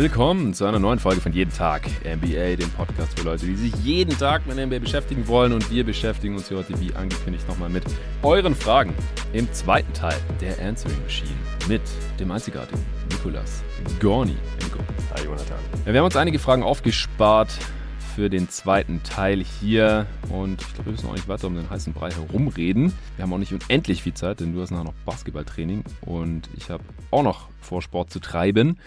Willkommen zu einer neuen Folge von Jeden Tag NBA, dem Podcast für Leute, die sich jeden Tag mit NBA beschäftigen wollen. Und wir beschäftigen uns hier heute, wie angekündigt, nochmal mit euren Fragen im zweiten Teil der Answering Machine mit dem einzigartigen Nikolas Gorni. Nico. Hi, Jonathan. Ja, wir haben uns einige Fragen aufgespart für den zweiten Teil hier. Und ich glaube, wir müssen auch nicht weiter um den heißen Brei herumreden. Wir haben auch nicht unendlich viel Zeit, denn du hast nachher noch Basketballtraining und ich habe auch noch vor, Sport zu treiben.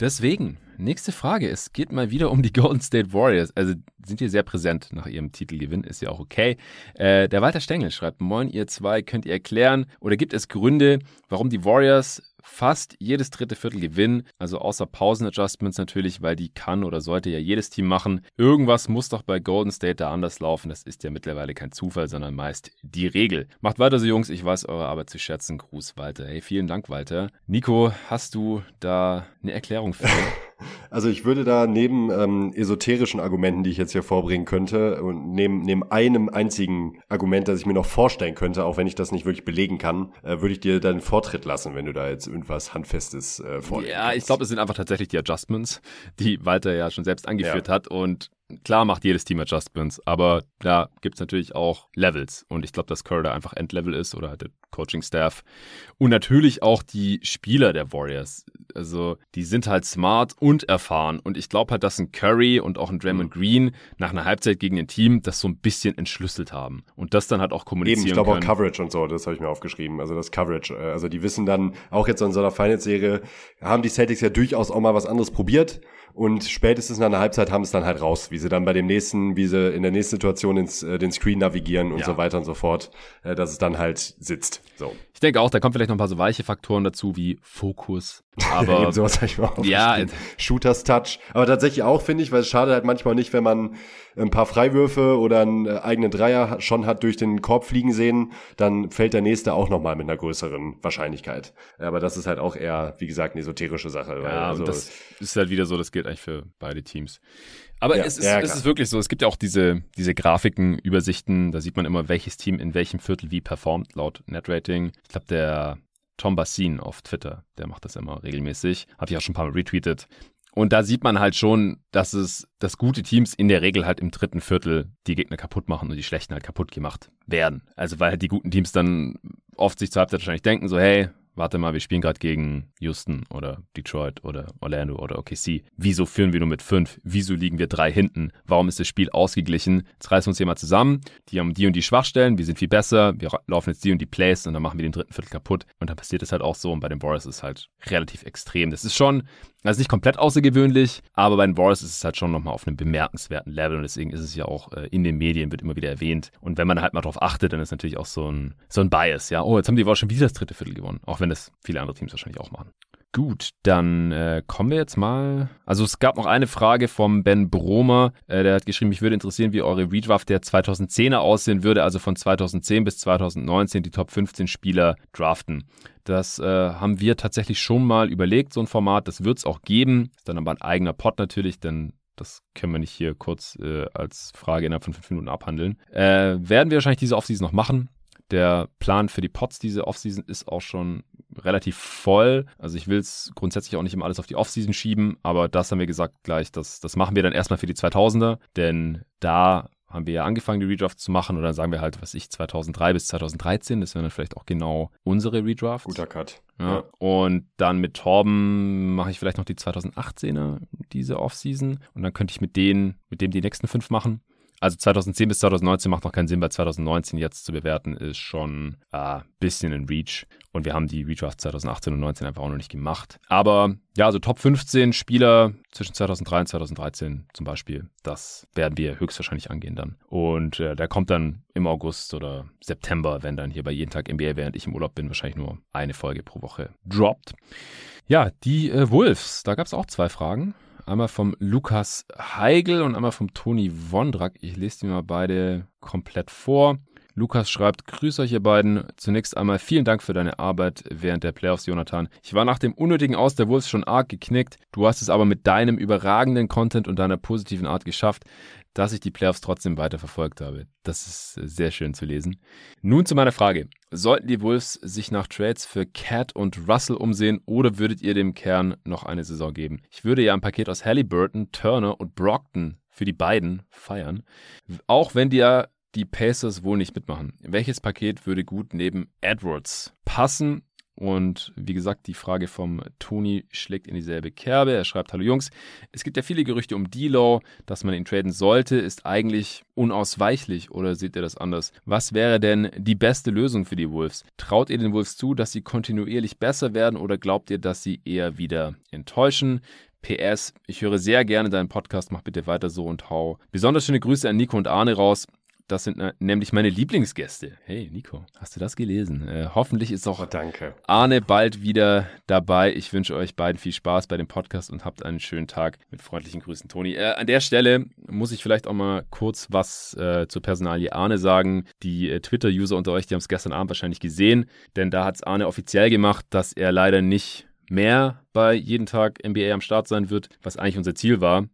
Deswegen, nächste Frage. Es geht mal wieder um die Golden State Warriors. Also sind hier sehr präsent nach ihrem Titelgewinn, ist ja auch okay. Äh, der Walter Stengel schreibt, moin ihr zwei, könnt ihr erklären oder gibt es Gründe, warum die Warriors fast jedes dritte Viertel gewinnen, also außer Pausenadjustments natürlich, weil die kann oder sollte ja jedes Team machen. Irgendwas muss doch bei Golden State da anders laufen. Das ist ja mittlerweile kein Zufall, sondern meist die Regel. Macht weiter so, Jungs. Ich weiß eure Arbeit zu schätzen. Gruß, Walter. Hey, vielen Dank, Walter. Nico, hast du da eine Erklärung für? Also ich würde da neben ähm, esoterischen Argumenten, die ich jetzt hier vorbringen könnte, und neben, neben einem einzigen Argument, das ich mir noch vorstellen könnte, auch wenn ich das nicht wirklich belegen kann, äh, würde ich dir deinen Vortritt lassen, wenn du da jetzt irgendwas Handfestes äh, vorlegst. Ja, ich glaube, es sind einfach tatsächlich die Adjustments, die Walter ja schon selbst angeführt ja. hat. Und Klar macht jedes Team Adjustments, aber da gibt es natürlich auch Levels. Und ich glaube, dass Curry da einfach Endlevel ist oder halt der Coaching-Staff. Und natürlich auch die Spieler der Warriors. Also, die sind halt smart und erfahren. Und ich glaube halt, dass ein Curry und auch ein Draymond mhm. Green nach einer Halbzeit gegen ein Team das so ein bisschen entschlüsselt haben. Und das dann halt auch kommunizieren Eben, ich glaube auch Coverage und so, das habe ich mir aufgeschrieben. Also das Coverage. Äh, also die wissen dann, auch jetzt in so einer Finals-Serie, haben die Celtics ja durchaus auch mal was anderes probiert. Und spätestens nach einer Halbzeit haben es dann halt raus, wie sie dann bei dem nächsten, wie sie in der nächsten Situation ins, äh, den Screen navigieren und ja. so weiter und so fort, äh, dass es dann halt sitzt. So. Ich denke auch, da kommen vielleicht noch ein paar so weiche Faktoren dazu, wie Fokus. Aber Eben sowas ich mal ja, Shooters Touch. Aber tatsächlich auch, finde ich, weil es schade halt manchmal nicht, wenn man ein paar Freiwürfe oder einen äh, eigenen Dreier schon hat durch den Korb fliegen sehen, dann fällt der nächste auch nochmal mit einer größeren Wahrscheinlichkeit. Aber das ist halt auch eher, wie gesagt, eine esoterische Sache. ja, also, das ist halt wieder so, das gilt eigentlich für beide Teams. Aber ja, es, ist, ja, es ist wirklich so, es gibt ja auch diese, diese Grafiken, Übersichten, da sieht man immer, welches Team in welchem Viertel wie performt, laut Netrating. Ich glaube, der Tom Bassin auf Twitter, der macht das immer regelmäßig. Habe ich auch schon ein paar Mal retweetet. Und da sieht man halt schon, dass es, dass gute Teams in der Regel halt im dritten Viertel die Gegner kaputt machen und die schlechten halt kaputt gemacht werden. Also weil halt die guten Teams dann oft sich zur Halbzeit wahrscheinlich denken, so hey, warte mal, wir spielen gerade gegen Houston oder Detroit oder Orlando oder OKC. Wieso führen wir nur mit fünf? Wieso liegen wir drei hinten? Warum ist das Spiel ausgeglichen? Jetzt reißen wir uns hier mal zusammen. Die haben die und die Schwachstellen, wir sind viel besser, wir laufen jetzt die und die Plays und dann machen wir den dritten Viertel kaputt. Und dann passiert es halt auch so und bei den Warriors ist es halt relativ extrem. Das ist schon, also nicht komplett außergewöhnlich, aber bei den Warriors ist es halt schon nochmal auf einem bemerkenswerten Level und deswegen ist es ja auch äh, in den Medien, wird immer wieder erwähnt. Und wenn man halt mal drauf achtet, dann ist natürlich auch so ein, so ein Bias, ja. Oh, jetzt haben die Warriors schon wieder das dritte Viertel gewonnen, auch wenn das viele andere Teams wahrscheinlich auch machen. Gut, dann äh, kommen wir jetzt mal. Also es gab noch eine Frage vom Ben Bromer. Äh, der hat geschrieben, mich würde interessieren, wie eure Redraft der 2010er aussehen würde, also von 2010 bis 2019 die Top 15 Spieler draften. Das äh, haben wir tatsächlich schon mal überlegt, so ein Format. Das wird es auch geben. Ist dann aber ein eigener Pod natürlich, denn das können wir nicht hier kurz äh, als Frage innerhalb von fünf Minuten abhandeln. Äh, werden wir wahrscheinlich diese Offseason noch machen. Der Plan für die Pots diese Offseason ist auch schon relativ voll. Also ich will es grundsätzlich auch nicht immer alles auf die Offseason schieben, aber das haben wir gesagt gleich, das, das machen wir dann erstmal für die 2000er, denn da haben wir ja angefangen, die Redraft zu machen oder sagen wir halt, was ich, 2003 bis 2013, das wäre dann vielleicht auch genau unsere Redraft. Guter Cut. Ja. ja. Und dann mit Torben mache ich vielleicht noch die 2018er, diese Offseason und dann könnte ich mit denen, mit dem die nächsten fünf machen. Also 2010 bis 2019 macht noch keinen Sinn, weil 2019 jetzt zu bewerten ist schon ein äh, bisschen in Reach. Und wir haben die Redraft 2018 und 2019 einfach auch noch nicht gemacht. Aber ja, also Top 15 Spieler zwischen 2003 und 2013 zum Beispiel, das werden wir höchstwahrscheinlich angehen dann. Und äh, der kommt dann im August oder September, wenn dann hier bei jeden Tag NBA, während ich im Urlaub bin, wahrscheinlich nur eine Folge pro Woche droppt. Ja, die äh, Wolves, da gab es auch zwei Fragen. Einmal vom Lukas Heigl und einmal vom Toni Wondrak. Ich lese die mal beide komplett vor. Lukas schreibt, grüß euch ihr beiden. Zunächst einmal vielen Dank für deine Arbeit während der Playoffs, Jonathan. Ich war nach dem unnötigen Aus der Wolves schon arg geknickt. Du hast es aber mit deinem überragenden Content und deiner positiven Art geschafft, dass ich die Playoffs trotzdem weiter verfolgt habe. Das ist sehr schön zu lesen. Nun zu meiner Frage. Sollten die Wolves sich nach Trades für Cat und Russell umsehen oder würdet ihr dem Kern noch eine Saison geben? Ich würde ja ein Paket aus Halliburton, Turner und Brockton für die beiden feiern. Auch wenn die ja die Pacers wohl nicht mitmachen. Welches Paket würde gut neben Edwards passen? Und wie gesagt, die Frage vom Toni schlägt in dieselbe Kerbe. Er schreibt, hallo Jungs, es gibt ja viele Gerüchte um D-Law, dass man ihn traden sollte, ist eigentlich unausweichlich oder seht ihr das anders? Was wäre denn die beste Lösung für die Wolves? Traut ihr den Wolves zu, dass sie kontinuierlich besser werden oder glaubt ihr, dass sie eher wieder enttäuschen? PS, ich höre sehr gerne deinen Podcast, mach bitte weiter so und hau. Besonders schöne Grüße an Nico und Arne raus. Das sind nämlich meine Lieblingsgäste. Hey, Nico, hast du das gelesen? Äh, hoffentlich ist auch oh, danke. Arne bald wieder dabei. Ich wünsche euch beiden viel Spaß bei dem Podcast und habt einen schönen Tag. Mit freundlichen Grüßen, Toni. Äh, an der Stelle muss ich vielleicht auch mal kurz was äh, zur Personalie Arne sagen. Die äh, Twitter-User unter euch, die haben es gestern Abend wahrscheinlich gesehen, denn da hat es Arne offiziell gemacht, dass er leider nicht mehr bei jeden Tag NBA am Start sein wird, was eigentlich unser Ziel war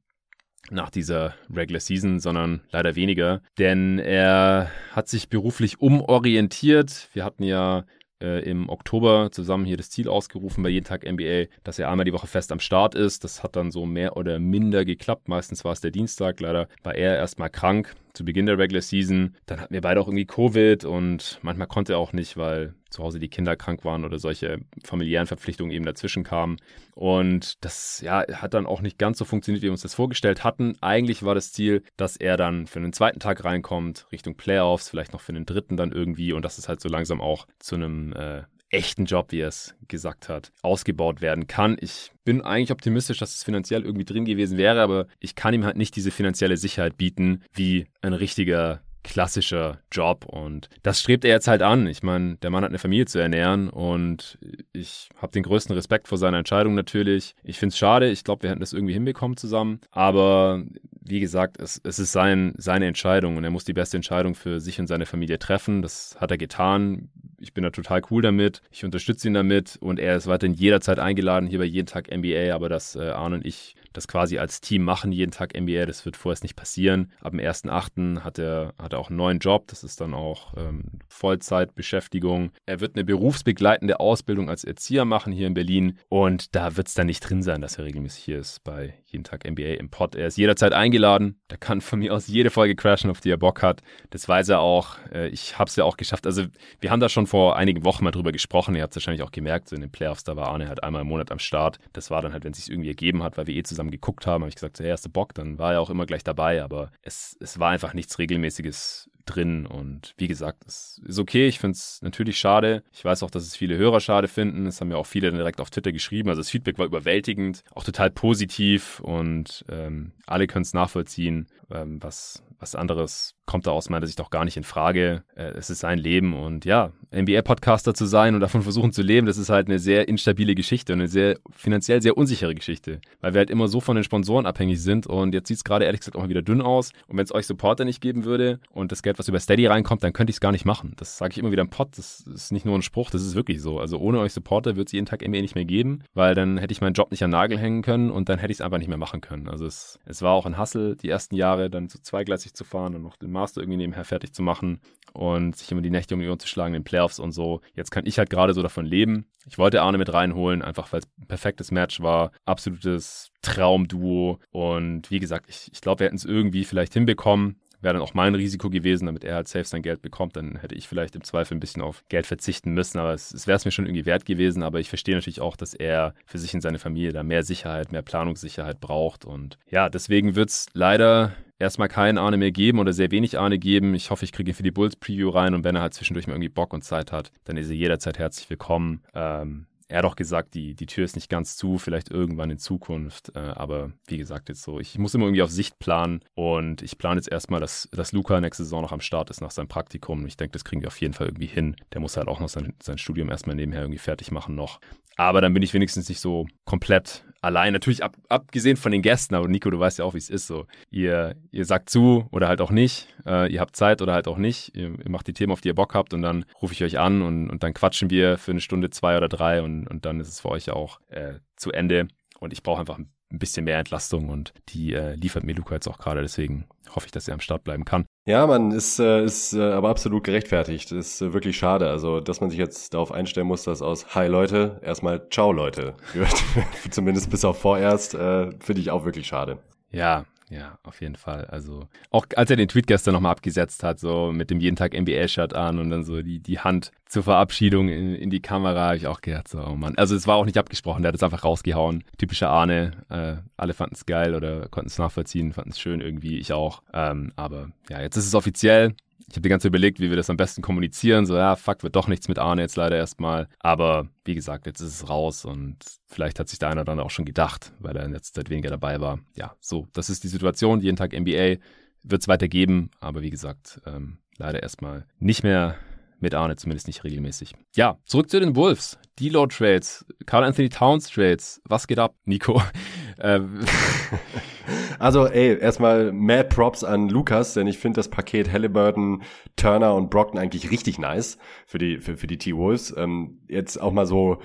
nach dieser Regular Season, sondern leider weniger. Denn er hat sich beruflich umorientiert. Wir hatten ja äh, im Oktober zusammen hier das Ziel ausgerufen bei jeden Tag NBA, dass er einmal die Woche fest am Start ist. Das hat dann so mehr oder minder geklappt. Meistens war es der Dienstag. Leider war er erstmal krank zu Beginn der Regular Season. Dann hatten wir beide auch irgendwie Covid und manchmal konnte er auch nicht, weil zu Hause die Kinder krank waren oder solche familiären Verpflichtungen eben dazwischen kamen. Und das ja, hat dann auch nicht ganz so funktioniert, wie wir uns das vorgestellt hatten. Eigentlich war das Ziel, dass er dann für einen zweiten Tag reinkommt, Richtung Playoffs, vielleicht noch für einen dritten dann irgendwie und dass es halt so langsam auch zu einem äh, echten Job, wie er es gesagt hat, ausgebaut werden kann. Ich bin eigentlich optimistisch, dass es finanziell irgendwie drin gewesen wäre, aber ich kann ihm halt nicht diese finanzielle Sicherheit bieten, wie ein richtiger klassischer Job und das strebt er jetzt halt an. Ich meine, der Mann hat eine Familie zu ernähren und ich habe den größten Respekt vor seiner Entscheidung natürlich. Ich finde es schade, ich glaube, wir hätten das irgendwie hinbekommen zusammen, aber wie gesagt, es, es ist sein, seine Entscheidung und er muss die beste Entscheidung für sich und seine Familie treffen. Das hat er getan. Ich bin da total cool damit. Ich unterstütze ihn damit und er ist weiterhin jederzeit eingeladen hier bei jeden Tag NBA, aber dass äh, Arne und ich das quasi als Team machen, jeden Tag NBA, das wird vorerst nicht passieren. Ab dem 1.8. hat er, hat er auch einen neuen Job, das ist dann auch ähm, Vollzeitbeschäftigung. Er wird eine berufsbegleitende Ausbildung als Erzieher machen hier in Berlin und da wird es dann nicht drin sein, dass er regelmäßig hier ist bei jeden Tag NBA im Pod. Er ist jederzeit eingeladen, der kann von mir aus jede Folge crashen, auf die er Bock hat. Das weiß er auch. Äh, ich habe es ja auch geschafft. Also wir haben da schon vor einigen Wochen mal drüber gesprochen. Ihr habt es wahrscheinlich auch gemerkt, so in den Playoffs, da war Arne halt einmal im Monat am Start. Das war dann halt, wenn es sich irgendwie ergeben hat, weil wir eh zusammen geguckt haben, habe ich gesagt, hast du Bock? Dann war er auch immer gleich dabei, aber es, es war einfach nichts Regelmäßiges drin. Und wie gesagt, es ist okay. Ich finde es natürlich schade. Ich weiß auch, dass es viele Hörer schade finden. Es haben ja auch viele direkt auf Twitter geschrieben. Also das Feedback war überwältigend, auch total positiv und ähm, alle können es nachvollziehen, ähm, was, was anderes kommt da aus meiner Sicht auch gar nicht in Frage. Äh, es ist sein Leben und ja, NBA-Podcaster zu sein und davon versuchen zu leben, das ist halt eine sehr instabile Geschichte und eine sehr finanziell sehr unsichere Geschichte, weil wir halt immer so von den Sponsoren abhängig sind und jetzt sieht es gerade ehrlich gesagt auch mal wieder dünn aus und wenn es euch Supporter nicht geben würde und das Geld, was über Steady reinkommt, dann könnte ich es gar nicht machen. Das sage ich immer wieder im Pod, das ist nicht nur ein Spruch, das ist wirklich so. Also ohne euch Supporter wird es jeden Tag NBA nicht mehr geben, weil dann hätte ich meinen Job nicht an Nagel hängen können und dann hätte ich es einfach nicht mehr machen können. Also es, es war auch ein Hassel die ersten Jahre, dann so zweigleisig zu fahren und noch den Master irgendwie nebenher fertig zu machen und sich immer die Nächte um die Ohren zu schlagen in den Playoffs und so. Jetzt kann ich halt gerade so davon leben. Ich wollte Arne mit reinholen, einfach weil es ein perfektes Match war, absolutes Traumduo und wie gesagt, ich, ich glaube, wir hätten es irgendwie vielleicht hinbekommen wäre dann auch mein Risiko gewesen, damit er halt safe sein Geld bekommt. Dann hätte ich vielleicht im Zweifel ein bisschen auf Geld verzichten müssen, aber es, es wäre es mir schon irgendwie wert gewesen. Aber ich verstehe natürlich auch, dass er für sich und seine Familie da mehr Sicherheit, mehr Planungssicherheit braucht. Und ja, deswegen wird es leider erstmal keinen Arne mehr geben oder sehr wenig Arne geben. Ich hoffe, ich kriege ihn für die Bulls Preview rein und wenn er halt zwischendurch mal irgendwie Bock und Zeit hat, dann ist er jederzeit herzlich willkommen. Ähm, er hat auch gesagt, die, die Tür ist nicht ganz zu, vielleicht irgendwann in Zukunft. Äh, aber wie gesagt, jetzt so, ich muss immer irgendwie auf Sicht planen und ich plane jetzt erstmal, dass, dass Luca nächste Saison noch am Start ist nach seinem Praktikum. Ich denke, das kriegen wir auf jeden Fall irgendwie hin. Der muss halt auch noch sein, sein Studium erstmal nebenher irgendwie fertig machen noch. Aber dann bin ich wenigstens nicht so komplett allein. Natürlich ab, abgesehen von den Gästen, aber Nico, du weißt ja auch, wie es ist so. Ihr, ihr sagt zu oder halt auch nicht. Äh, ihr habt Zeit oder halt auch nicht. Ihr, ihr, macht die Themen, auf die ihr Bock habt und dann rufe ich euch an und, und dann quatschen wir für eine Stunde, zwei oder drei und, und dann ist es für euch auch äh, zu Ende. Und ich brauche einfach ein bisschen mehr Entlastung und die äh, liefert mir Luca jetzt auch gerade. Deswegen hoffe ich, dass er am Start bleiben kann. Ja, man ist, äh, ist äh, aber absolut gerechtfertigt. Ist äh, wirklich schade. Also, dass man sich jetzt darauf einstellen muss, dass aus Hi Leute erstmal Ciao Leute wird. Zumindest bis auf vorerst, äh, finde ich auch wirklich schade. Ja, ja, auf jeden Fall. Also auch als er den Tweet gestern nochmal abgesetzt hat, so mit dem jeden Tag NBA-Shirt an und dann so die, die Hand zur Verabschiedung in, in die Kamera, habe ich auch gedacht, so, oh Mann. Also es war auch nicht abgesprochen, der hat es einfach rausgehauen. Typischer Arne. Äh, alle fanden es geil oder konnten es nachvollziehen, fanden es schön irgendwie, ich auch. Ähm, aber ja, jetzt ist es offiziell ich habe die ganze Zeit überlegt, wie wir das am besten kommunizieren. So, ja, fuck, wird doch nichts mit Arne jetzt leider erstmal. Aber wie gesagt, jetzt ist es raus und vielleicht hat sich der einer dann auch schon gedacht, weil er jetzt seit weniger dabei war. Ja, so, das ist die Situation. Jeden Tag NBA wird es weitergeben, aber wie gesagt, ähm, leider erstmal nicht mehr mit Arne, zumindest nicht regelmäßig. Ja, zurück zu den Wolves. D-Low-Trades, Carl Anthony Towns-Trades. Was geht ab, Nico? Äh, also, ey, erstmal mad Props an Lukas, denn ich finde das Paket Halliburton, Turner und Brockton eigentlich richtig nice für die, für, für die T-Wolves. Ähm, jetzt auch mal so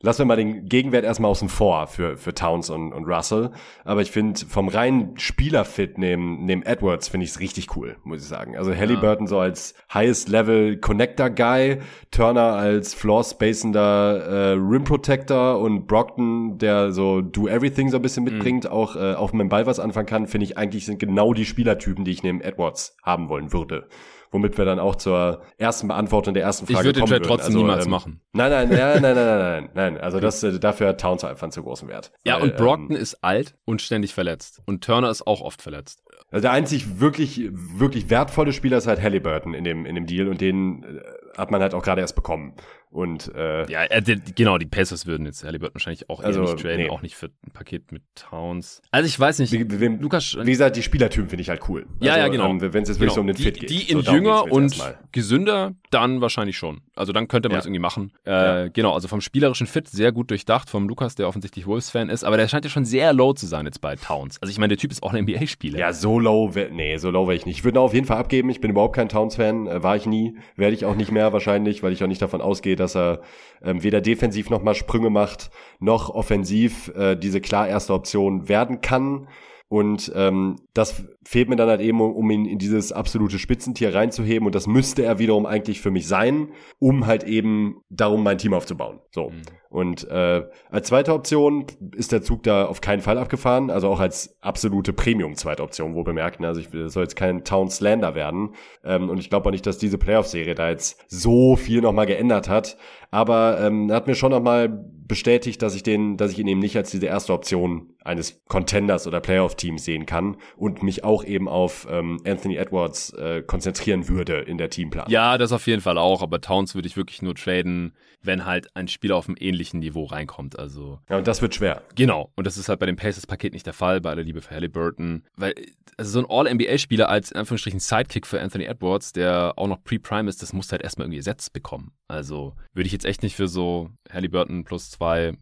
lassen wir mal den Gegenwert erstmal außen vor für, für Towns und, und Russell. Aber ich finde, vom reinen Spielerfit neben, neben Edwards finde ich es richtig cool, muss ich sagen. Also Halliburton ja. so als Highest Level Connector Guy, Turner als Floor Spacender äh, Rim Protector und Brockton, der so Do Everything so ein bisschen mhm. mitbringt, mhm. auch äh, auf dem Ball was anfangen kann, finde ich eigentlich sind genau die Spielertypen, die ich neben Edwards haben wollen würde womit wir dann auch zur ersten Beantwortung der ersten Frage kommen. Ich würde den Trade trotzdem also, niemals ähm, machen. Nein, nein, nein, nein, nein, nein, nein, Also das, äh, dafür hat Towns einfach einen zu großen Wert. Ja, weil, und Brockton ähm, ist alt und ständig verletzt. Und Turner ist auch oft verletzt. Also der einzig wirklich, wirklich wertvolle Spieler ist halt Halliburton in dem, in dem Deal und den äh, hat man halt auch gerade erst bekommen. Und äh, ja, äh, genau, die Pacers würden jetzt Halliburton wahrscheinlich auch also, nicht traden, nee. auch nicht für ein Paket mit Towns. Also ich weiß nicht, wie, wem, Lukas, wie gesagt, die Spielertypen finde ich halt cool. Ja, also, ja, genau. Ähm, Wenn es jetzt wirklich genau. so um den die, Fit geht. Die in so, jünger und gesünder, dann wahrscheinlich schon. Also dann könnte man ja. das irgendwie machen. Äh, ja. Genau, also vom spielerischen Fit sehr gut durchdacht vom Lukas, der offensichtlich Wolves-Fan ist, aber der scheint ja schon sehr low zu sein jetzt bei Towns. Also ich meine, der Typ ist auch ein NBA-Spieler. Ja, so low, nee, so low wäre ich nicht. Ich würde auf jeden Fall abgeben. Ich bin überhaupt kein Towns-Fan, äh, war ich nie, werde ich auch nicht mehr wahrscheinlich, weil ich auch nicht davon ausgehe, dass er ähm, weder defensiv nochmal Sprünge macht, noch offensiv äh, diese klar erste Option werden kann. Und ähm, das fehlt mir dann halt eben, um ihn in dieses absolute Spitzentier reinzuheben. Und das müsste er wiederum eigentlich für mich sein, um halt eben darum mein Team aufzubauen. So. Mhm. Und äh, als zweite Option ist der Zug da auf keinen Fall abgefahren, also auch als absolute Premium-zweite Option, wo bemerken, also ich soll jetzt kein Town Slander werden. Ähm, und ich glaube auch nicht, dass diese Playoff-Serie da jetzt so viel nochmal geändert hat. Aber ähm, hat mir schon nochmal bestätigt, dass ich den, dass ich ihn eben nicht als diese erste Option eines Contenders oder Playoff-Teams sehen kann und mich auch eben auf ähm, Anthony Edwards äh, konzentrieren würde in der Teamplan. Ja, das auf jeden Fall auch, aber Towns würde ich wirklich nur traden, wenn halt ein Spieler auf einem ähnlichen Niveau reinkommt. Also ja, und das wird schwer. Genau, und das ist halt bei dem Pacers-Paket nicht der Fall, bei aller Liebe für Halliburton, weil also so ein All-NBA-Spieler als in Anführungsstrichen Sidekick für Anthony Edwards, der auch noch Pre-Prime ist, das muss halt erstmal irgendwie ersetzt bekommen. Also würde ich jetzt echt nicht für so Halliburton plus zwei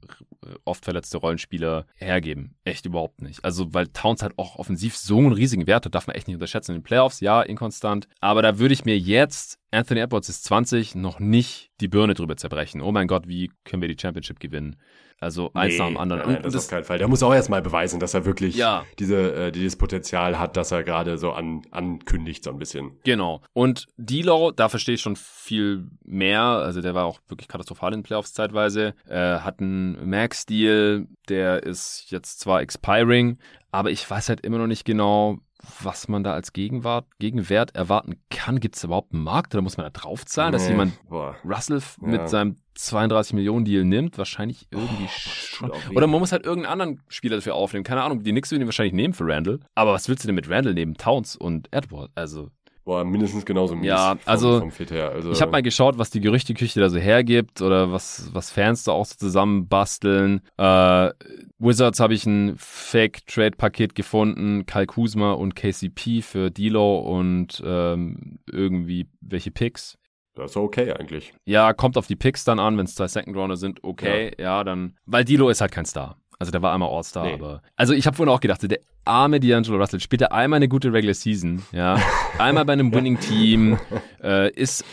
oft verletzte Rollenspieler hergeben. Echt überhaupt nicht. Also, weil Towns halt auch offensiv so einen riesigen Wert hat, darf man echt nicht unterschätzen. In den Playoffs, ja, inkonstant. Aber da würde ich mir jetzt, Anthony Edwards ist 20, noch nicht die Birne drüber zerbrechen. Oh mein Gott, wie können wir die Championship gewinnen? Also eins nee, nach dem anderen. Nein, das, das auf keinen Fall. Der muss auch erstmal beweisen, dass er wirklich ja. diese, äh, dieses Potenzial hat, dass er gerade so an, ankündigt, so ein bisschen. Genau. Und D'Lo, da verstehe ich schon viel mehr. Also der war auch wirklich katastrophal in den Playoffs zeitweise. Äh, hat einen Max-Deal, der ist jetzt zwar expiring, aber ich weiß halt immer noch nicht genau, was man da als Gegenwart, Gegenwert erwarten kann. Gibt es überhaupt einen Markt oder muss man da draufzahlen, nee, dass jemand boah. Russell ja. mit seinem 32 Millionen Deal nimmt? Wahrscheinlich irgendwie oh, schon. Oder man muss halt irgendeinen anderen Spieler dafür aufnehmen. Keine Ahnung, die Knicks würden ihn wahrscheinlich nehmen für Randall. Aber was willst du denn mit Randall neben Towns und Edward? Also Boah, mindestens genauso mies ja, also, vom, vom also ich habe mal geschaut, was die Gerüchteküche da so hergibt oder was, was Fans da auch so zusammenbasteln. Äh, Wizards habe ich ein Fake-Trade-Paket gefunden, Kyle Kuzma und KCP für Dilo und ähm, irgendwie welche Picks. Das ist okay eigentlich. Ja, kommt auf die Picks dann an, wenn es zwei Second Rounder sind, okay, ja. ja. dann. Weil Dilo ist halt kein Star. Also der war einmal All-Star, nee. aber. Also ich habe vorhin auch gedacht, der arme D'Angelo Russell spielt er einmal eine gute Regular Season, ja. Einmal bei einem Winning-Team, äh, ist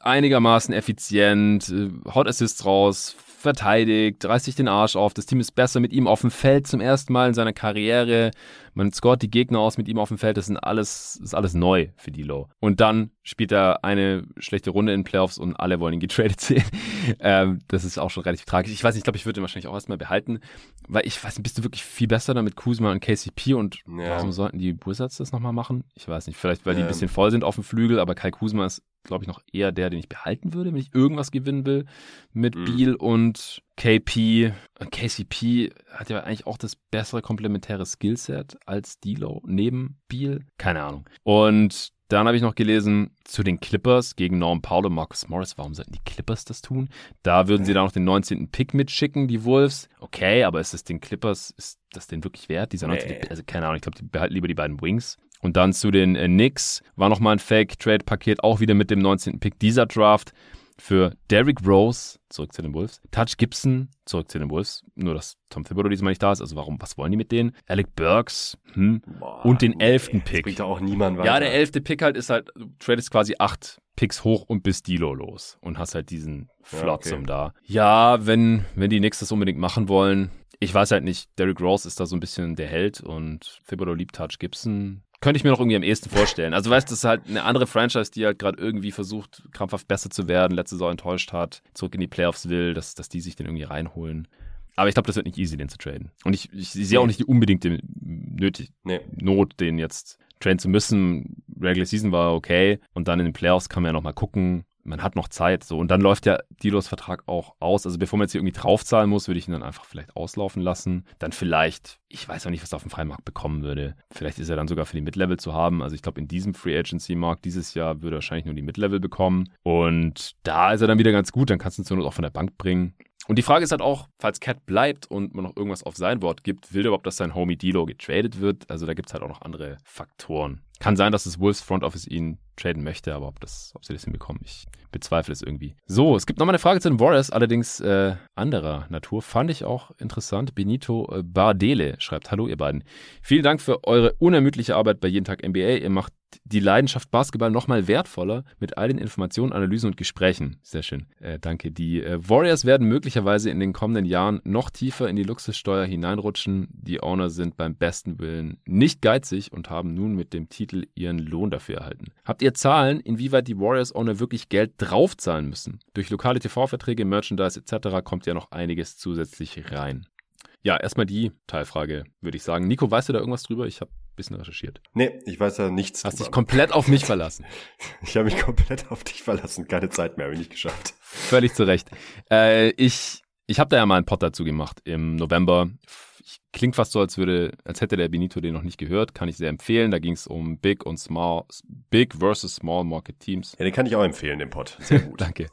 einigermaßen effizient, äh, Hot Assists raus, verteidigt, reißt sich den Arsch auf. Das Team ist besser mit ihm auf dem Feld zum ersten Mal in seiner Karriere. Man scoret die Gegner aus mit ihm auf dem Feld. Das sind alles, ist alles neu für Dilo. Und dann spielt er eine schlechte Runde in Playoffs und alle wollen ihn getradet sehen. ähm, das ist auch schon relativ tragisch. Ich weiß nicht, ich glaube, ich würde ihn wahrscheinlich auch erstmal behalten, weil ich weiß nicht, bist du wirklich viel besser da mit Kuzma und KCP und ja. warum sollten die Wizards das nochmal machen? Ich weiß nicht, vielleicht weil die ein bisschen voll sind auf dem Flügel, aber Kai Kuzma ist glaube ich, noch eher der, den ich behalten würde, wenn ich irgendwas gewinnen will mit mhm. Beal und KP. KCP hat ja eigentlich auch das bessere komplementäre Skillset als D'Lo neben Beal. Keine Ahnung. Und dann habe ich noch gelesen zu den Clippers gegen Norm Powell und Marcus Morris. Warum sollten die Clippers das tun? Da würden sie da noch den 19. Pick mitschicken, die Wolves. Okay, aber ist es den Clippers, ist das denn wirklich wert? Dieser 19. Nee. Also keine Ahnung, ich glaube, die behalten lieber die beiden Wings. Und dann zu den äh, Knicks war nochmal ein Fake-Trade-Paket, auch wieder mit dem 19. Pick dieser Draft für Derrick Rose, zurück zu den Wolves, Touch Gibson, zurück zu den Wolves, nur dass Tom Thibodeau diesmal nicht da ist, also warum, was wollen die mit denen? Alec Burks, hm, Boah, und den elften Pick. Bringt auch niemand weiter. Ja, der elfte Pick halt ist halt, du tradest quasi acht Picks hoch und bist Dilo los und hast halt diesen Flotsum ja, okay. da. Ja, wenn, wenn die Knicks das unbedingt machen wollen, ich weiß halt nicht, Derrick Rose ist da so ein bisschen der Held und Thibodeau liebt Touch Gibson könnte ich mir noch irgendwie am ehesten vorstellen. Also weißt du, das ist halt eine andere Franchise, die halt gerade irgendwie versucht, krampfhaft besser zu werden, letzte Saison enttäuscht hat, zurück in die Playoffs will, dass, dass die sich den irgendwie reinholen. Aber ich glaube, das wird nicht easy, den zu traden. Und ich, ich, sehe auch nicht die unbedingte nötig, nee. Not, den jetzt traden zu müssen. Regular Season war okay und dann in den Playoffs kann man ja nochmal gucken, man hat noch Zeit. So. Und dann läuft ja Dilos Vertrag auch aus. Also bevor man jetzt hier irgendwie draufzahlen muss, würde ich ihn dann einfach vielleicht auslaufen lassen. Dann vielleicht, ich weiß auch nicht, was er auf dem Freimarkt bekommen würde. Vielleicht ist er dann sogar für die Mid-Level zu haben. Also ich glaube, in diesem Free Agency-Markt dieses Jahr würde er wahrscheinlich nur die Mid-Level bekommen. Und da ist er dann wieder ganz gut. Dann kannst du ihn zur Not auch von der Bank bringen. Und die Frage ist halt auch, falls Cat bleibt und man noch irgendwas auf sein Wort gibt, will der überhaupt, dass sein Homie Dilo getradet wird? Also da gibt es halt auch noch andere Faktoren. Kann sein, dass das Wolves Front Office ihn traden möchte, aber ob, das, ob sie das hinbekommen, ich bezweifle es irgendwie. So, es gibt nochmal eine Frage zu den Warriors, allerdings äh, anderer Natur. Fand ich auch interessant. Benito äh, Bardele schreibt: Hallo, ihr beiden. Vielen Dank für eure unermüdliche Arbeit bei Jeden Tag NBA. Ihr macht die Leidenschaft Basketball nochmal wertvoller mit all den Informationen, Analysen und Gesprächen. Sehr schön. Äh, danke. Die äh, Warriors werden möglicherweise in den kommenden Jahren noch tiefer in die Luxussteuer hineinrutschen. Die Owner sind beim besten Willen nicht geizig und haben nun mit dem Titel ihren Lohn dafür erhalten. Habt ihr Zahlen, inwieweit die Warriors Owner wirklich Geld draufzahlen müssen? Durch lokale TV-Verträge, Merchandise etc. kommt ja noch einiges zusätzlich rein. Ja, erstmal die Teilfrage, würde ich sagen. Nico, weißt du da irgendwas drüber? Ich habe ein bisschen recherchiert. Nee, ich weiß da nichts. Hast drüber. dich komplett auf mich verlassen. ich habe mich komplett auf dich verlassen. Keine Zeit mehr, habe ich nicht geschafft. Völlig zu Recht. Äh, ich ich habe da ja mal einen Pod dazu gemacht im November. Klingt fast so, als würde, als hätte der Benito den noch nicht gehört. Kann ich sehr empfehlen. Da ging es um Big und Small, Big versus Small Market Teams. Ja, den kann ich auch empfehlen, den Pod. Sehr gut. Danke.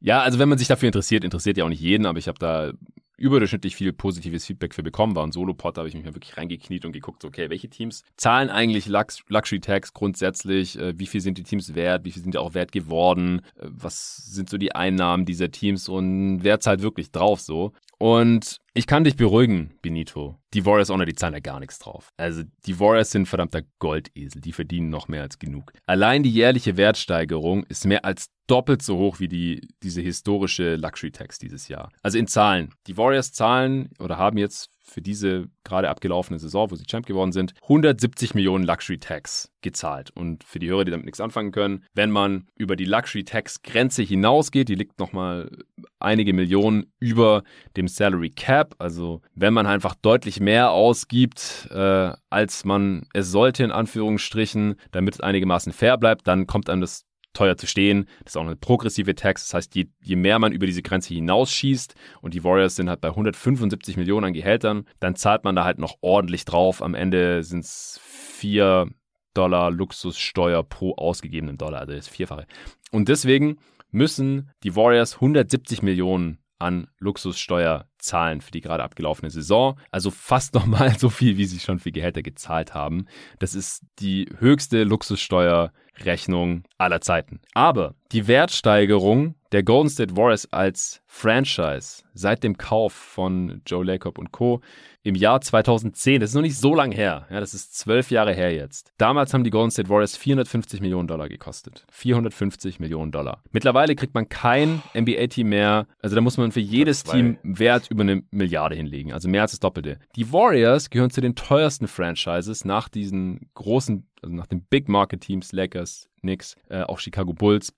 Ja, also wenn man sich dafür interessiert, interessiert ja auch nicht jeden, aber ich habe da überdurchschnittlich viel positives Feedback für bekommen. War ein Solo-Pod, da habe ich mich mal wirklich reingekniet und geguckt, okay, welche Teams zahlen eigentlich Lux Luxury Tax grundsätzlich? Äh, wie viel sind die Teams wert? Wie viel sind die auch wert geworden? Äh, was sind so die Einnahmen dieser Teams und wer zahlt wirklich drauf so? Und ich kann dich beruhigen, Benito. Die Warriors Owner, die zahlen da gar nichts drauf. Also die Warriors sind verdammter Goldesel. Die verdienen noch mehr als genug. Allein die jährliche Wertsteigerung ist mehr als doppelt so hoch wie die, diese historische Luxury Tax dieses Jahr. Also in Zahlen. Die Warriors zahlen oder haben jetzt für diese gerade abgelaufene Saison, wo sie Champ geworden sind, 170 Millionen Luxury Tax gezahlt. Und für die Hörer, die damit nichts anfangen können, wenn man über die Luxury Tax Grenze hinausgeht, die liegt nochmal einige Millionen über dem Salary Cap. Also wenn man einfach deutlich mehr ausgibt, äh, als man es sollte, in Anführungsstrichen, damit es einigermaßen fair bleibt, dann kommt einem das teuer zu stehen. Das ist auch eine progressive Tax. Das heißt, je, je mehr man über diese Grenze hinausschießt und die Warriors sind halt bei 175 Millionen an Gehältern, dann zahlt man da halt noch ordentlich drauf. Am Ende sind es 4 Dollar Luxussteuer pro ausgegebenen Dollar, also das Vierfache. Und deswegen müssen die Warriors 170 Millionen an Luxussteuer zahlen für die gerade abgelaufene Saison. Also fast nochmal so viel, wie sie schon für Gehälter gezahlt haben. Das ist die höchste Luxussteuer Rechnung aller Zeiten. Aber die Wertsteigerung der Golden State Warriors als Franchise seit dem Kauf von Joe Lacob und Co. im Jahr 2010, das ist noch nicht so lang her, ja, das ist zwölf Jahre her jetzt. Damals haben die Golden State Warriors 450 Millionen Dollar gekostet. 450 Millionen Dollar. Mittlerweile kriegt man kein NBA-Team mehr, also da muss man für jedes Team Wert über eine Milliarde hinlegen, also mehr als das Doppelte. Die Warriors gehören zu den teuersten Franchises nach diesen großen, also nach den Big Market Teams, Lakers, Knicks, äh, auch Chicago Bulls,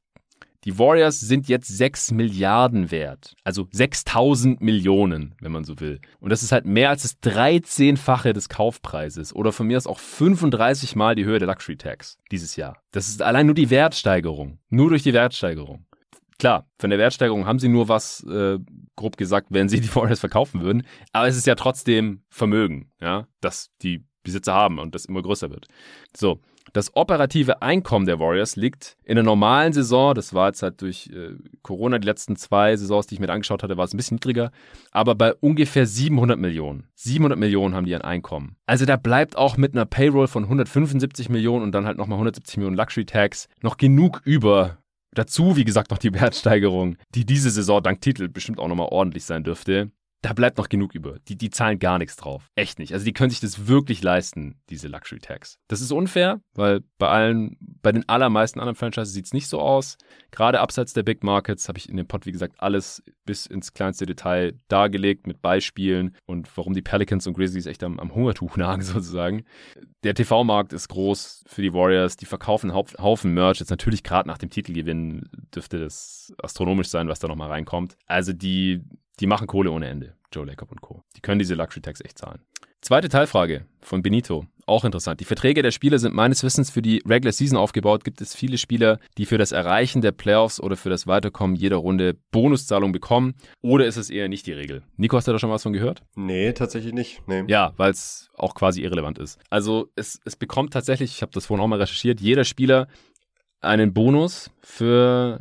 die Warriors sind jetzt 6 Milliarden wert. Also 6000 Millionen, wenn man so will. Und das ist halt mehr als das 13-fache des Kaufpreises. Oder von mir aus auch 35 Mal die Höhe der Luxury Tax dieses Jahr. Das ist allein nur die Wertsteigerung. Nur durch die Wertsteigerung. Klar, von der Wertsteigerung haben sie nur was, äh, grob gesagt, wenn sie die Warriors verkaufen würden. Aber es ist ja trotzdem Vermögen, ja, das die Besitzer haben und das immer größer wird. So, das operative Einkommen der Warriors liegt in der normalen Saison, das war jetzt halt durch äh, Corona, die letzten zwei Saisons, die ich mir angeschaut hatte, war es ein bisschen niedriger, aber bei ungefähr 700 Millionen. 700 Millionen haben die an Einkommen. Also da bleibt auch mit einer Payroll von 175 Millionen und dann halt nochmal 170 Millionen Luxury Tax noch genug über. Dazu, wie gesagt, noch die Wertsteigerung, die diese Saison dank Titel bestimmt auch nochmal ordentlich sein dürfte da bleibt noch genug über. Die, die zahlen gar nichts drauf. Echt nicht. Also die können sich das wirklich leisten, diese Luxury Tax. Das ist unfair, weil bei allen, bei den allermeisten anderen Franchises sieht es nicht so aus. Gerade abseits der Big Markets habe ich in dem Pod, wie gesagt, alles bis ins kleinste Detail dargelegt mit Beispielen und warum die Pelicans und Grizzlies echt am, am Hungertuch nagen sozusagen. Der TV-Markt ist groß für die Warriors. Die verkaufen einen Haufen Merch. Jetzt natürlich gerade nach dem Titelgewinn dürfte das astronomisch sein, was da nochmal reinkommt. Also die die machen Kohle ohne Ende, Joe Lacob und Co. Die können diese Luxury Tax echt zahlen. Zweite Teilfrage von Benito. Auch interessant. Die Verträge der Spieler sind meines Wissens für die Regular Season aufgebaut. Gibt es viele Spieler, die für das Erreichen der Playoffs oder für das Weiterkommen jeder Runde Bonuszahlung bekommen? Oder ist es eher nicht die Regel? Nico, hast du da schon was von gehört? Nee, tatsächlich nicht. Nee. Ja, weil es auch quasi irrelevant ist. Also es, es bekommt tatsächlich, ich habe das vorhin auch mal recherchiert, jeder Spieler einen Bonus für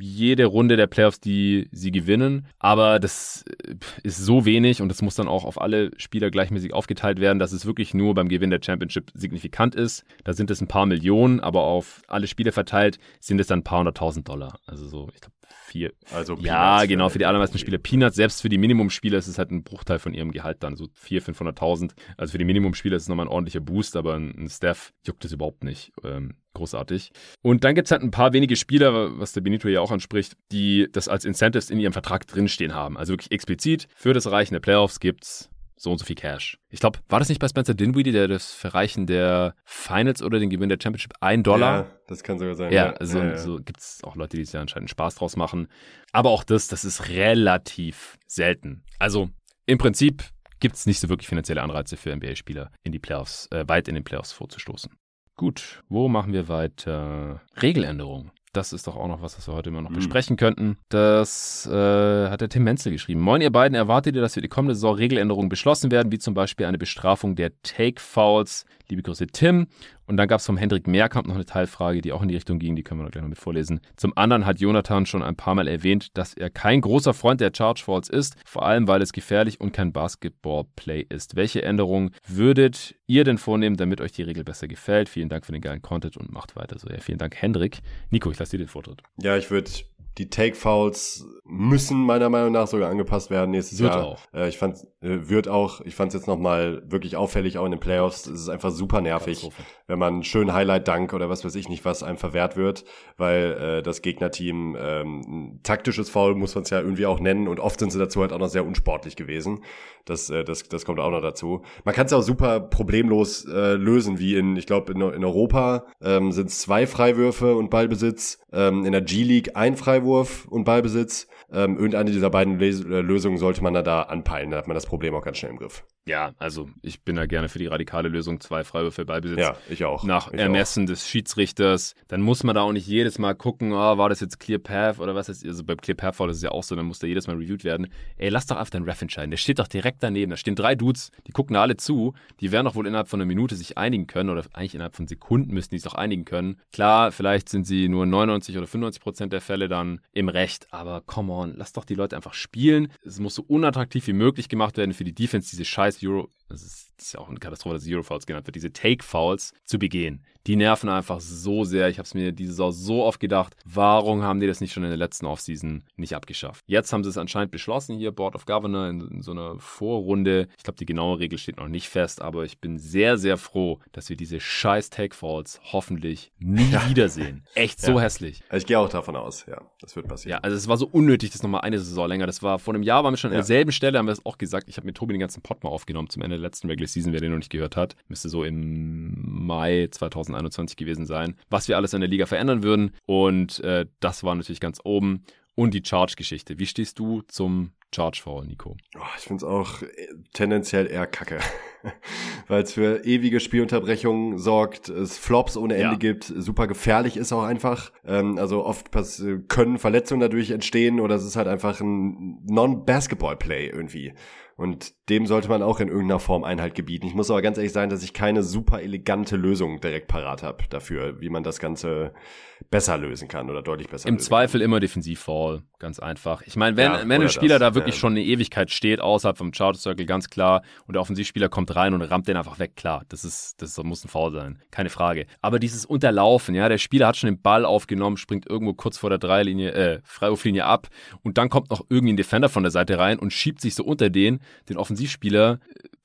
jede Runde der Playoffs, die sie gewinnen. Aber das äh, ist so wenig und das muss dann auch auf alle Spieler gleichmäßig aufgeteilt werden, dass es wirklich nur beim Gewinn der Championship signifikant ist. Da sind es ein paar Millionen, aber auf alle Spiele verteilt sind es dann ein paar hunderttausend Dollar. Also so, ich glaube, vier. Also ja, genau, für die allermeisten Spieler Peanuts. Selbst für die Minimumspieler ist es halt ein Bruchteil von ihrem Gehalt dann, so 400.000, 500.000. Also für die Minimumspieler ist es nochmal ein ordentlicher Boost, aber ein Steph juckt es überhaupt nicht. Ähm, großartig. Und dann gibt es halt ein paar wenige Spieler, was der Benito ja auch anspricht, die das als Incentives in ihrem Vertrag drinstehen haben. Also wirklich explizit für das Erreichen der Playoffs gibt's so und so viel Cash. Ich glaube, war das nicht bei Spencer Dinwiddie, der das Verreichen der Finals oder den Gewinn der Championship ein Dollar? Ja, das kann sogar sein. Ja, ja. also ja, ja. so gibt es auch Leute, die sich ja anscheinend Spaß draus machen. Aber auch das, das ist relativ selten. Also im Prinzip gibt es nicht so wirklich finanzielle Anreize für NBA-Spieler, in die Playoffs, äh, weit in den Playoffs vorzustoßen. Gut, wo machen wir weiter? Regeländerungen. Das ist doch auch noch was, was wir heute immer noch mhm. besprechen könnten. Das äh, hat der Tim Menzel geschrieben. Moin, ihr beiden, erwartet ihr, dass für die kommende Saison Regeländerungen beschlossen werden, wie zum Beispiel eine Bestrafung der Take-Fouls? Liebe Grüße, Tim. Und dann gab es vom Hendrik Mehrkamp noch eine Teilfrage, die auch in die Richtung ging, die können wir noch gleich noch mit vorlesen. Zum anderen hat Jonathan schon ein paar Mal erwähnt, dass er kein großer Freund der Charge Falls ist, vor allem weil es gefährlich und kein Basketball-Play ist. Welche Änderungen würdet ihr denn vornehmen, damit euch die Regel besser gefällt? Vielen Dank für den geilen Content und macht weiter so. Ja, vielen Dank, Hendrik. Nico, ich lasse dir den Vortritt. Ja, ich würde die Take-Fouls müssen meiner Meinung nach sogar angepasst werden nächstes wird Jahr. Auch. Äh, ich fand, äh, wird auch. Ich fand es jetzt nochmal wirklich auffällig, auch in den Playoffs. Es ist einfach super nervig, wenn man einen schönen Highlight-Dank oder was weiß ich nicht, was einem verwehrt wird, weil äh, das Gegnerteam ähm, ein taktisches Foul muss man es ja irgendwie auch nennen und oft sind sie dazu halt auch noch sehr unsportlich gewesen. Das, äh, das, das kommt auch noch dazu. Man kann es auch super problemlos äh, lösen, wie in, ich glaube, in, in Europa ähm, sind es zwei Freiwürfe und Ballbesitz, ähm, in der G-League ein Freiwurf und Ballbesitz. Ähm, irgendeine dieser beiden Les äh, Lösungen sollte man da, da anpeilen, da hat man das Problem auch ganz schnell im Griff. Ja, also ich bin da gerne für die radikale Lösung, zwei Freiwürfe Ballbesitz. Ja, ich auch. Nach ich Ermessen auch. des Schiedsrichters. Dann muss man da auch nicht jedes Mal gucken, oh, war das jetzt Clear Path oder was ist, also beim Clear Path Foul ist es ja auch so, dann muss da jedes Mal reviewed werden. Ey, lass doch einfach deinen Ref entscheiden. Der steht doch direkt daneben. Da stehen drei Dudes, die gucken da alle zu. Die werden doch wohl innerhalb von einer Minute sich einigen können oder eigentlich innerhalb von Sekunden müssten die sich doch einigen können. Klar, vielleicht sind sie nur 99 oder 95 Prozent der Fälle dann im Recht, aber come on, lass doch die Leute einfach spielen. Es muss so unattraktiv wie möglich gemacht werden für die Defense, diese scheiß Euro. Das ist, das ist ja auch eine Katastrophe, dass Eurofouls genannt wird, diese Take-Fouls zu begehen. Die nerven einfach so sehr. Ich habe es mir diese Saison so oft gedacht, warum haben die das nicht schon in der letzten Offseason nicht abgeschafft? Jetzt haben sie es anscheinend beschlossen hier, Board of Governor, in, in so einer Vorrunde. Ich glaube, die genaue Regel steht noch nicht fest, aber ich bin sehr, sehr froh, dass wir diese scheiß Take-Falls hoffentlich nie ja. wiedersehen. Echt so ja. hässlich. Ich gehe auch davon aus, ja. Das wird passieren. Ja, also es war so unnötig, das nochmal eine Saison länger. Das war vor einem Jahr, waren wir schon an derselben Stelle, haben wir es auch gesagt. Ich habe mit Tobi den ganzen Pod mal aufgenommen zum Ende der letzten Regular Season, wer den noch nicht gehört hat. Müsste so im Mai 2021 gewesen sein. Was wir alles in der Liga verändern würden. Und äh, das war natürlich ganz oben. Und die Charge-Geschichte. Wie stehst du zum Charge Fall, Nico? Oh, ich finde es auch äh, tendenziell eher kacke. Weil es für ewige Spielunterbrechungen sorgt, es Flops ohne Ende ja. gibt, super gefährlich ist auch einfach. Ähm, also oft können Verletzungen dadurch entstehen oder es ist halt einfach ein Non-Basketball-Play irgendwie. Und dem sollte man auch in irgendeiner Form Einhalt gebieten. Ich muss aber ganz ehrlich sagen, dass ich keine super elegante Lösung direkt parat habe dafür, wie man das Ganze besser lösen kann oder deutlich besser Im Zweifel kann. immer Defensiv-Fall, ganz einfach. Ich meine, wenn, ja, wenn ein Spieler das, da wirklich ja. schon eine Ewigkeit steht, außerhalb vom Charge Circle, ganz klar, und der Offensivspieler kommt rein und rammt den einfach weg, klar, das ist, das muss ein Foul sein, keine Frage. Aber dieses Unterlaufen, ja, der Spieler hat schon den Ball aufgenommen, springt irgendwo kurz vor der Dreilinie, äh, Freiwurflinie ab und dann kommt noch irgendwie ein Defender von der Seite rein und schiebt sich so unter den, den Offensivspieler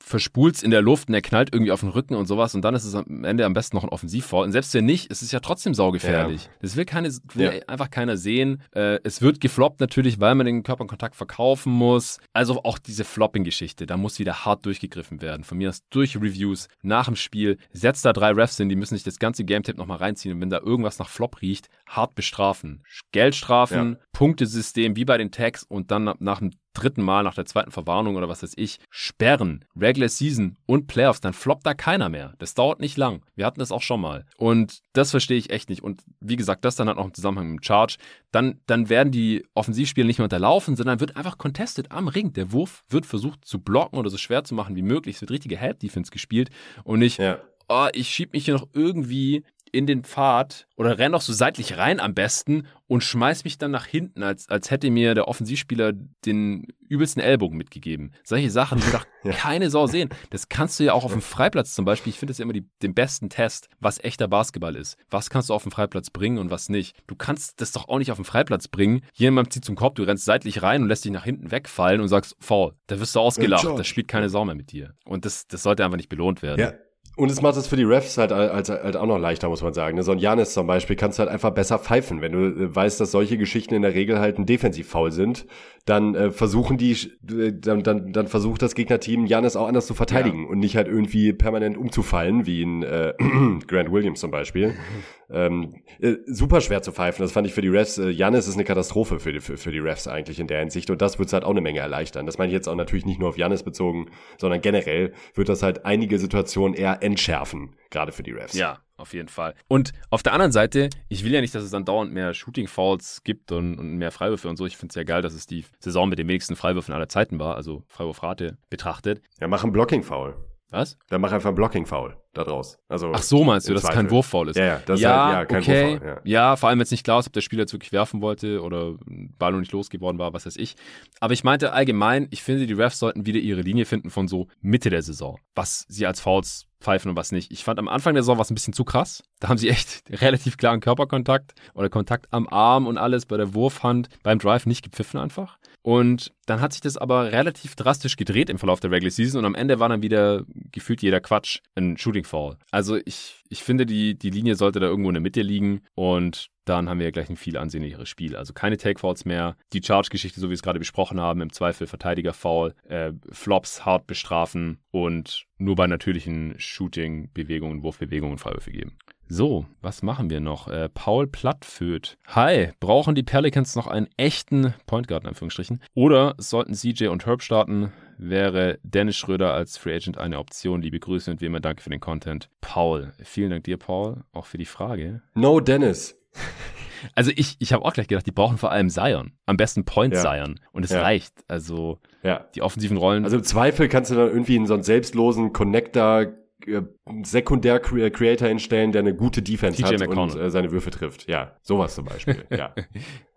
verspult's in der Luft und er knallt irgendwie auf den Rücken und sowas und dann ist es am Ende am besten noch ein Offensivfoul. Und selbst wenn nicht, ist es ja trotzdem saugefährlich. Das will, keine, will ja. einfach keiner sehen. Äh, es wird gefloppt natürlich, weil man den Körperkontakt verkaufen muss. Also auch diese Flopping-Geschichte, da muss wieder hart durchgegriffen werden. Von mir aus durch Reviews, nach dem Spiel, setzt da drei Refs hin, die müssen sich das ganze Game-Tape nochmal reinziehen und wenn da irgendwas nach Flop riecht, hart bestrafen. Geldstrafen, ja. Punktesystem wie bei den Tags und dann nach dem dritten Mal nach der zweiten Verwarnung oder was weiß ich, sperren, Regular Season und Playoffs, dann floppt da keiner mehr. Das dauert nicht lang. Wir hatten das auch schon mal. Und das verstehe ich echt nicht. Und wie gesagt, das dann halt auch im Zusammenhang mit dem Charge. Dann, dann werden die Offensivspiele nicht mehr unterlaufen, sondern wird einfach contested am Ring. Der Wurf wird versucht zu blocken oder so schwer zu machen wie möglich. Es wird richtige Help-Defense gespielt und nicht, ja. oh, ich schieb mich hier noch irgendwie in den Pfad oder renn noch so seitlich rein am besten und schmeiß mich dann nach hinten, als, als hätte mir der Offensivspieler den übelsten Ellbogen mitgegeben. Solche Sachen, die doch ja. keine Sau sehen. Das kannst du ja auch auf dem Freiplatz zum Beispiel. Ich finde das ja immer die, den besten Test, was echter Basketball ist. Was kannst du auf dem Freiplatz bringen und was nicht? Du kannst das doch auch nicht auf dem Freiplatz bringen. Jemand zieht zum Korb, du rennst seitlich rein und lässt dich nach hinten wegfallen und sagst, faul. Da wirst du ausgelacht. Das spielt keine Sau mehr mit dir. Und das, das sollte einfach nicht belohnt werden. Ja. Und es macht es für die Refs halt, halt, halt auch noch leichter, muss man sagen. So ein Janis zum Beispiel kannst du halt einfach besser pfeifen. Wenn du äh, weißt, dass solche Geschichten in der Regel halt ein Defensivfoul sind, dann äh, versuchen die, äh, dann, dann, dann versucht das Gegnerteam Janis auch anders zu verteidigen ja. und nicht halt irgendwie permanent umzufallen, wie in äh, Grant Williams zum Beispiel. ähm, äh, super schwer zu pfeifen, das fand ich für die Refs. Äh, Janis ist eine Katastrophe für die, für, für die Refs eigentlich in der Hinsicht und das wird halt auch eine Menge erleichtern. Das meine ich jetzt auch natürlich nicht nur auf Janis bezogen, sondern generell wird das halt einige Situationen eher entschärfen, gerade für die Refs. Ja, auf jeden Fall. Und auf der anderen Seite, ich will ja nicht, dass es dann dauernd mehr Shooting Fouls gibt und, und mehr Freiwürfe und so. Ich finde es ja geil, dass es die Saison mit den wenigsten Freiwürfen aller Zeiten war, also Freiwurfrate betrachtet. Ja, mach einen Blocking Foul. Was? Dann mach einfach ein Blocking-Foul da draus. Also Ach so meinst du, dass Zweifel. es kein Wurffoul ist? Ja, ja, das ja, halt, ja kein okay. Wurffoul. Ja. ja, vor allem, wenn es nicht klar ist, ob der Spieler jetzt wirklich werfen wollte oder Ball noch nicht losgeworden war, was weiß ich. Aber ich meinte allgemein, ich finde, die Refs sollten wieder ihre Linie finden von so Mitte der Saison, was sie als Fouls pfeifen und was nicht. Ich fand am Anfang der Saison was ein bisschen zu krass. Da haben sie echt relativ klaren Körperkontakt oder Kontakt am Arm und alles bei der Wurfhand, beim Drive nicht gepfiffen einfach. Und dann hat sich das aber relativ drastisch gedreht im Verlauf der Regular Season und am Ende war dann wieder gefühlt jeder Quatsch ein Shooting Fall. Also ich, ich finde, die, die Linie sollte da irgendwo in der Mitte liegen und dann haben wir ja gleich ein viel ansehnlicheres Spiel. Also keine Take-Fouls mehr. Die Charge-Geschichte, so wie wir es gerade besprochen haben, im Zweifel Verteidiger-Foul, äh, Flops hart bestrafen und nur bei natürlichen Shooting-Bewegungen, Wurfbewegungen Freiwürfe geben. So, was machen wir noch? Äh, Paul Plattföth. Hi, brauchen die Pelicans noch einen echten Point Guard in Anführungsstrichen? Oder sollten CJ und Herb starten? Wäre Dennis Schröder als Free Agent eine Option? Liebe Grüße und wie immer danke für den Content. Paul, vielen Dank dir, Paul, auch für die Frage. No Dennis. Also ich, ich habe auch gleich gedacht, die brauchen vor allem Zion. Am besten Point ja. Zion. Und es ja. reicht. Also ja. die offensiven Rollen. Also im Zweifel kannst du dann irgendwie in so einen selbstlosen Connector äh, Sekundär-Creator hinstellen, der eine gute Defense TJ hat McConnell. und äh, seine Würfe trifft. Ja, sowas zum Beispiel. ja.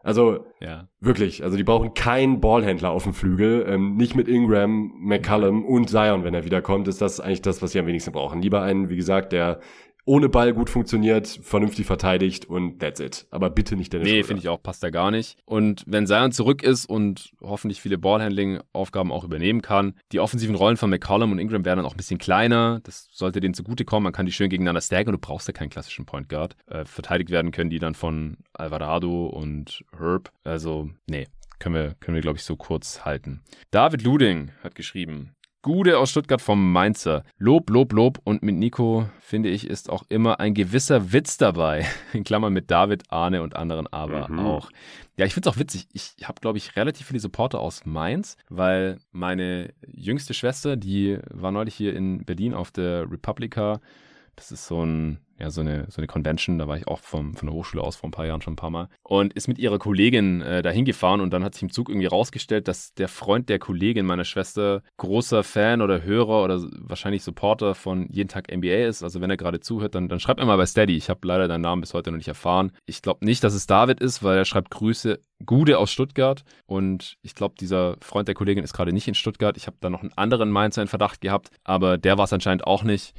Also ja. wirklich, also die brauchen keinen Ballhändler auf dem Flügel, ähm, nicht mit Ingram, McCallum und Zion, wenn er wiederkommt, ist das eigentlich das, was sie am wenigsten brauchen. Lieber einen, wie gesagt, der ohne Ball gut funktioniert, vernünftig verteidigt und that's it. Aber bitte nicht Dennis Nee, finde ich auch, passt da gar nicht. Und wenn Zion zurück ist und hoffentlich viele Ballhandling-Aufgaben auch übernehmen kann, die offensiven Rollen von McCollum und Ingram werden dann auch ein bisschen kleiner. Das sollte denen zugutekommen. Man kann die schön gegeneinander stacken und du brauchst ja keinen klassischen Point Guard. Äh, verteidigt werden können die dann von Alvarado und Herb. Also, nee, können wir, können wir glaube ich, so kurz halten. David Luding hat geschrieben, Gude aus Stuttgart vom Mainzer. Lob, Lob, Lob. Und mit Nico, finde ich, ist auch immer ein gewisser Witz dabei. In Klammern mit David, Arne und anderen aber mhm. auch. Ja, ich finde es auch witzig. Ich habe, glaube ich, relativ viele Supporter aus Mainz, weil meine jüngste Schwester, die war neulich hier in Berlin auf der Republica. Das ist so ein ja, so eine, so eine Convention, da war ich auch vom, von der Hochschule aus vor ein paar Jahren schon ein paar Mal. Und ist mit ihrer Kollegin äh, dahin gefahren und dann hat sich im Zug irgendwie rausgestellt, dass der Freund der Kollegin meiner Schwester großer Fan oder Hörer oder wahrscheinlich Supporter von Jeden Tag NBA ist. Also wenn er gerade zuhört, dann, dann schreibt mir mal bei Steady. Ich habe leider deinen Namen bis heute noch nicht erfahren. Ich glaube nicht, dass es David ist, weil er schreibt Grüße Gude aus Stuttgart und ich glaube, dieser Freund der Kollegin ist gerade nicht in Stuttgart. Ich habe da noch einen anderen Mainzer in Verdacht gehabt, aber der war es anscheinend auch nicht.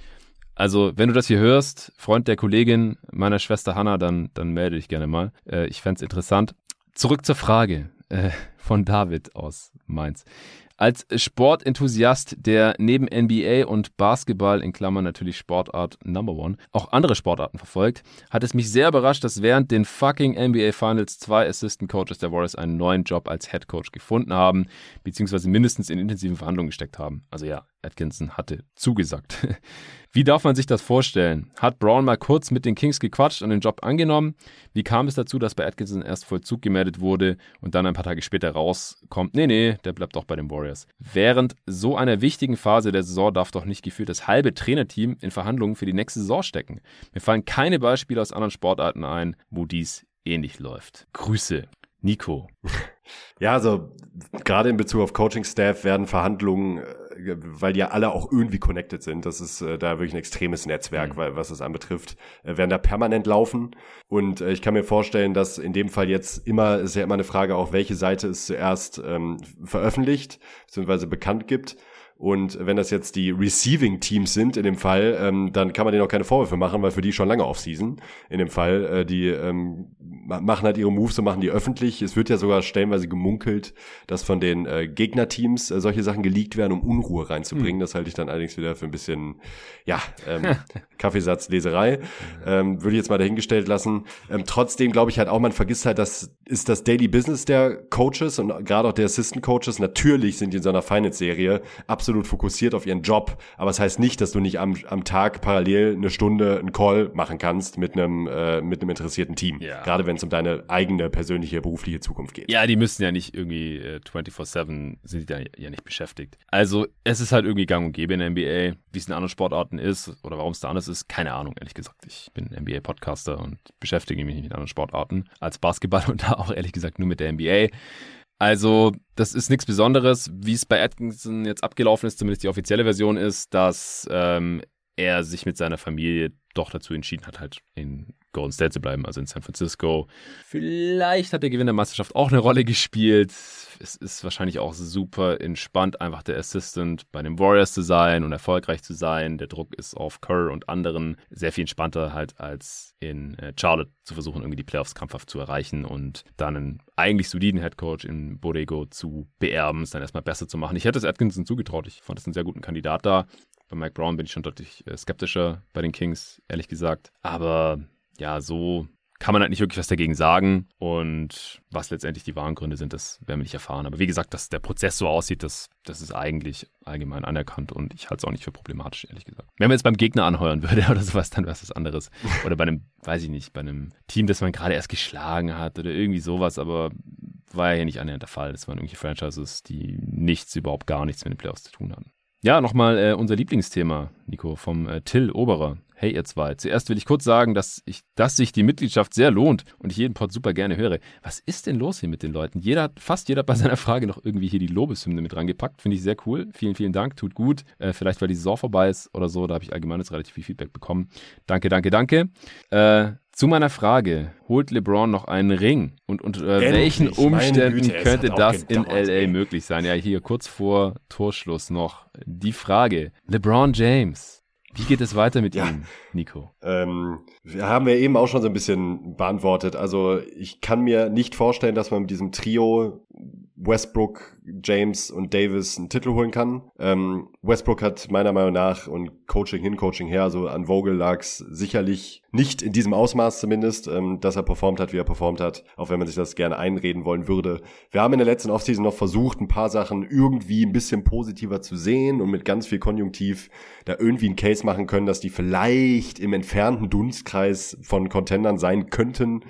Also, wenn du das hier hörst, Freund der Kollegin meiner Schwester Hanna, dann, dann melde dich gerne mal. Äh, ich fände es interessant. Zurück zur Frage äh, von David aus Mainz. Als Sportenthusiast, der neben NBA und Basketball in Klammern natürlich Sportart Number One auch andere Sportarten verfolgt, hat es mich sehr überrascht, dass während den fucking NBA Finals zwei Assistant Coaches der Warriors einen neuen Job als Head Coach gefunden haben, beziehungsweise mindestens in intensiven Verhandlungen gesteckt haben. Also ja, Atkinson hatte zugesagt. Wie darf man sich das vorstellen? Hat Brown mal kurz mit den Kings gequatscht und den Job angenommen? Wie kam es dazu, dass bei Atkinson erst Vollzug gemeldet wurde und dann ein paar Tage später rauskommt, nee, nee, der bleibt doch bei den Warriors. Während so einer wichtigen Phase der Saison darf doch nicht gefühlt das halbe Trainerteam in Verhandlungen für die nächste Saison stecken. Mir fallen keine Beispiele aus anderen Sportarten ein, wo dies ähnlich läuft. Grüße, Nico. Ja, also gerade in Bezug auf Coaching-Staff werden Verhandlungen, äh, weil die ja alle auch irgendwie connected sind, das ist äh, da wirklich ein extremes Netzwerk, mhm. weil, was es anbetrifft, äh, werden da permanent laufen. Und äh, ich kann mir vorstellen, dass in dem Fall jetzt immer, ist ja immer eine Frage auch, welche Seite es zuerst ähm, veröffentlicht, beziehungsweise bekannt gibt. Und wenn das jetzt die Receiving Teams sind in dem Fall, ähm, dann kann man denen auch keine Vorwürfe machen, weil für die schon lange Offseason in dem Fall. Äh, die ähm, machen halt ihre Moves und machen die öffentlich. Es wird ja sogar stellenweise gemunkelt, dass von den äh, Gegnerteams äh, solche Sachen geleakt werden, um Unruhe reinzubringen. Hm. Das halte ich dann allerdings wieder für ein bisschen, ja, ähm, Kaffeesatzleserei. Ähm, würde ich jetzt mal dahingestellt lassen. Ähm, trotzdem glaube ich halt auch, man vergisst halt, das ist das Daily Business der Coaches und gerade auch der Assistant Coaches. Natürlich sind die in so einer Finance-Serie absolut absolut fokussiert auf ihren Job, aber es das heißt nicht, dass du nicht am, am Tag parallel eine Stunde einen Call machen kannst mit einem äh, mit einem interessierten Team. Ja. Gerade wenn es um deine eigene persönliche berufliche Zukunft geht. Ja, die müssen ja nicht irgendwie äh, 24/7 sind die da ja nicht beschäftigt. Also es ist halt irgendwie Gang und Gäbe in der NBA, wie es in anderen Sportarten ist oder warum es da anders ist, keine Ahnung ehrlich gesagt. Ich bin NBA-Podcaster und beschäftige mich nicht mit anderen Sportarten als Basketball und da auch ehrlich gesagt nur mit der NBA. Also, das ist nichts Besonderes. Wie es bei Atkinson jetzt abgelaufen ist, zumindest die offizielle Version ist, dass ähm, er sich mit seiner Familie doch dazu entschieden hat, halt in Golden State zu bleiben, also in San Francisco. Vielleicht hat der Gewinn der Meisterschaft auch eine Rolle gespielt. Es ist wahrscheinlich auch super entspannt, einfach der Assistant bei den Warriors zu sein und erfolgreich zu sein. Der Druck ist auf Kerr und anderen sehr viel entspannter halt als in äh, Charlotte zu versuchen, irgendwie die Playoffs krampfhaft zu erreichen und dann einen eigentlich soliden Headcoach in Borrego zu beerben, es dann erstmal besser zu machen. Ich hätte es Atkinson zugetraut. Ich fand es einen sehr guten Kandidat da. Bei Mike Brown bin ich schon deutlich äh, skeptischer bei den Kings, ehrlich gesagt. Aber ja, so kann man halt nicht wirklich was dagegen sagen. Und was letztendlich die wahren Gründe sind, das werden wir nicht erfahren. Aber wie gesagt, dass der Prozess so aussieht, das, das ist eigentlich allgemein anerkannt und ich halte es auch nicht für problematisch, ehrlich gesagt. Wenn man jetzt beim Gegner anheuern würde oder sowas, dann wäre es was anderes. Oder bei einem, weiß ich nicht, bei einem Team, das man gerade erst geschlagen hat oder irgendwie sowas, aber war ja hier nicht annähernd der Fall. Das waren irgendwelche Franchises, die nichts, überhaupt gar nichts mit den Playoffs zu tun hatten. Ja, nochmal äh, unser Lieblingsthema, Nico, vom äh, Till Oberer. Hey ihr zwei, zuerst will ich kurz sagen, dass, ich, dass sich die Mitgliedschaft sehr lohnt und ich jeden Pod super gerne höre. Was ist denn los hier mit den Leuten? Jeder, fast jeder bei seiner Frage noch irgendwie hier die Lobeshymne mit rangepackt. Finde ich sehr cool. Vielen, vielen Dank. Tut gut. Äh, vielleicht, weil die Saison vorbei ist oder so. Da habe ich allgemein jetzt relativ viel Feedback bekommen. Danke, danke, danke. Äh, zu meiner Frage, holt LeBron noch einen Ring? Und unter äh, welchen Umständen Güte, könnte das in LA ey. möglich sein? Ja, hier kurz vor Torschluss noch die Frage. LeBron James Wie geht es weiter mit ja. ihm, Nico? Ähm, wir haben ja eben auch schon so ein bisschen beantwortet. Also ich kann mir nicht vorstellen, dass man mit diesem Trio Westbrook, James und Davis einen Titel holen kann. Ähm, Westbrook hat meiner Meinung nach und Coaching hin, Coaching her, also an Vogel lag's sicherlich nicht in diesem Ausmaß zumindest, ähm, dass er performt hat, wie er performt hat, auch wenn man sich das gerne einreden wollen würde. Wir haben in der letzten Offseason noch versucht, ein paar Sachen irgendwie ein bisschen positiver zu sehen und mit ganz viel Konjunktiv da irgendwie einen Case machen können, dass die vielleicht im entfernten Dunstkreis von Contendern sein könnten.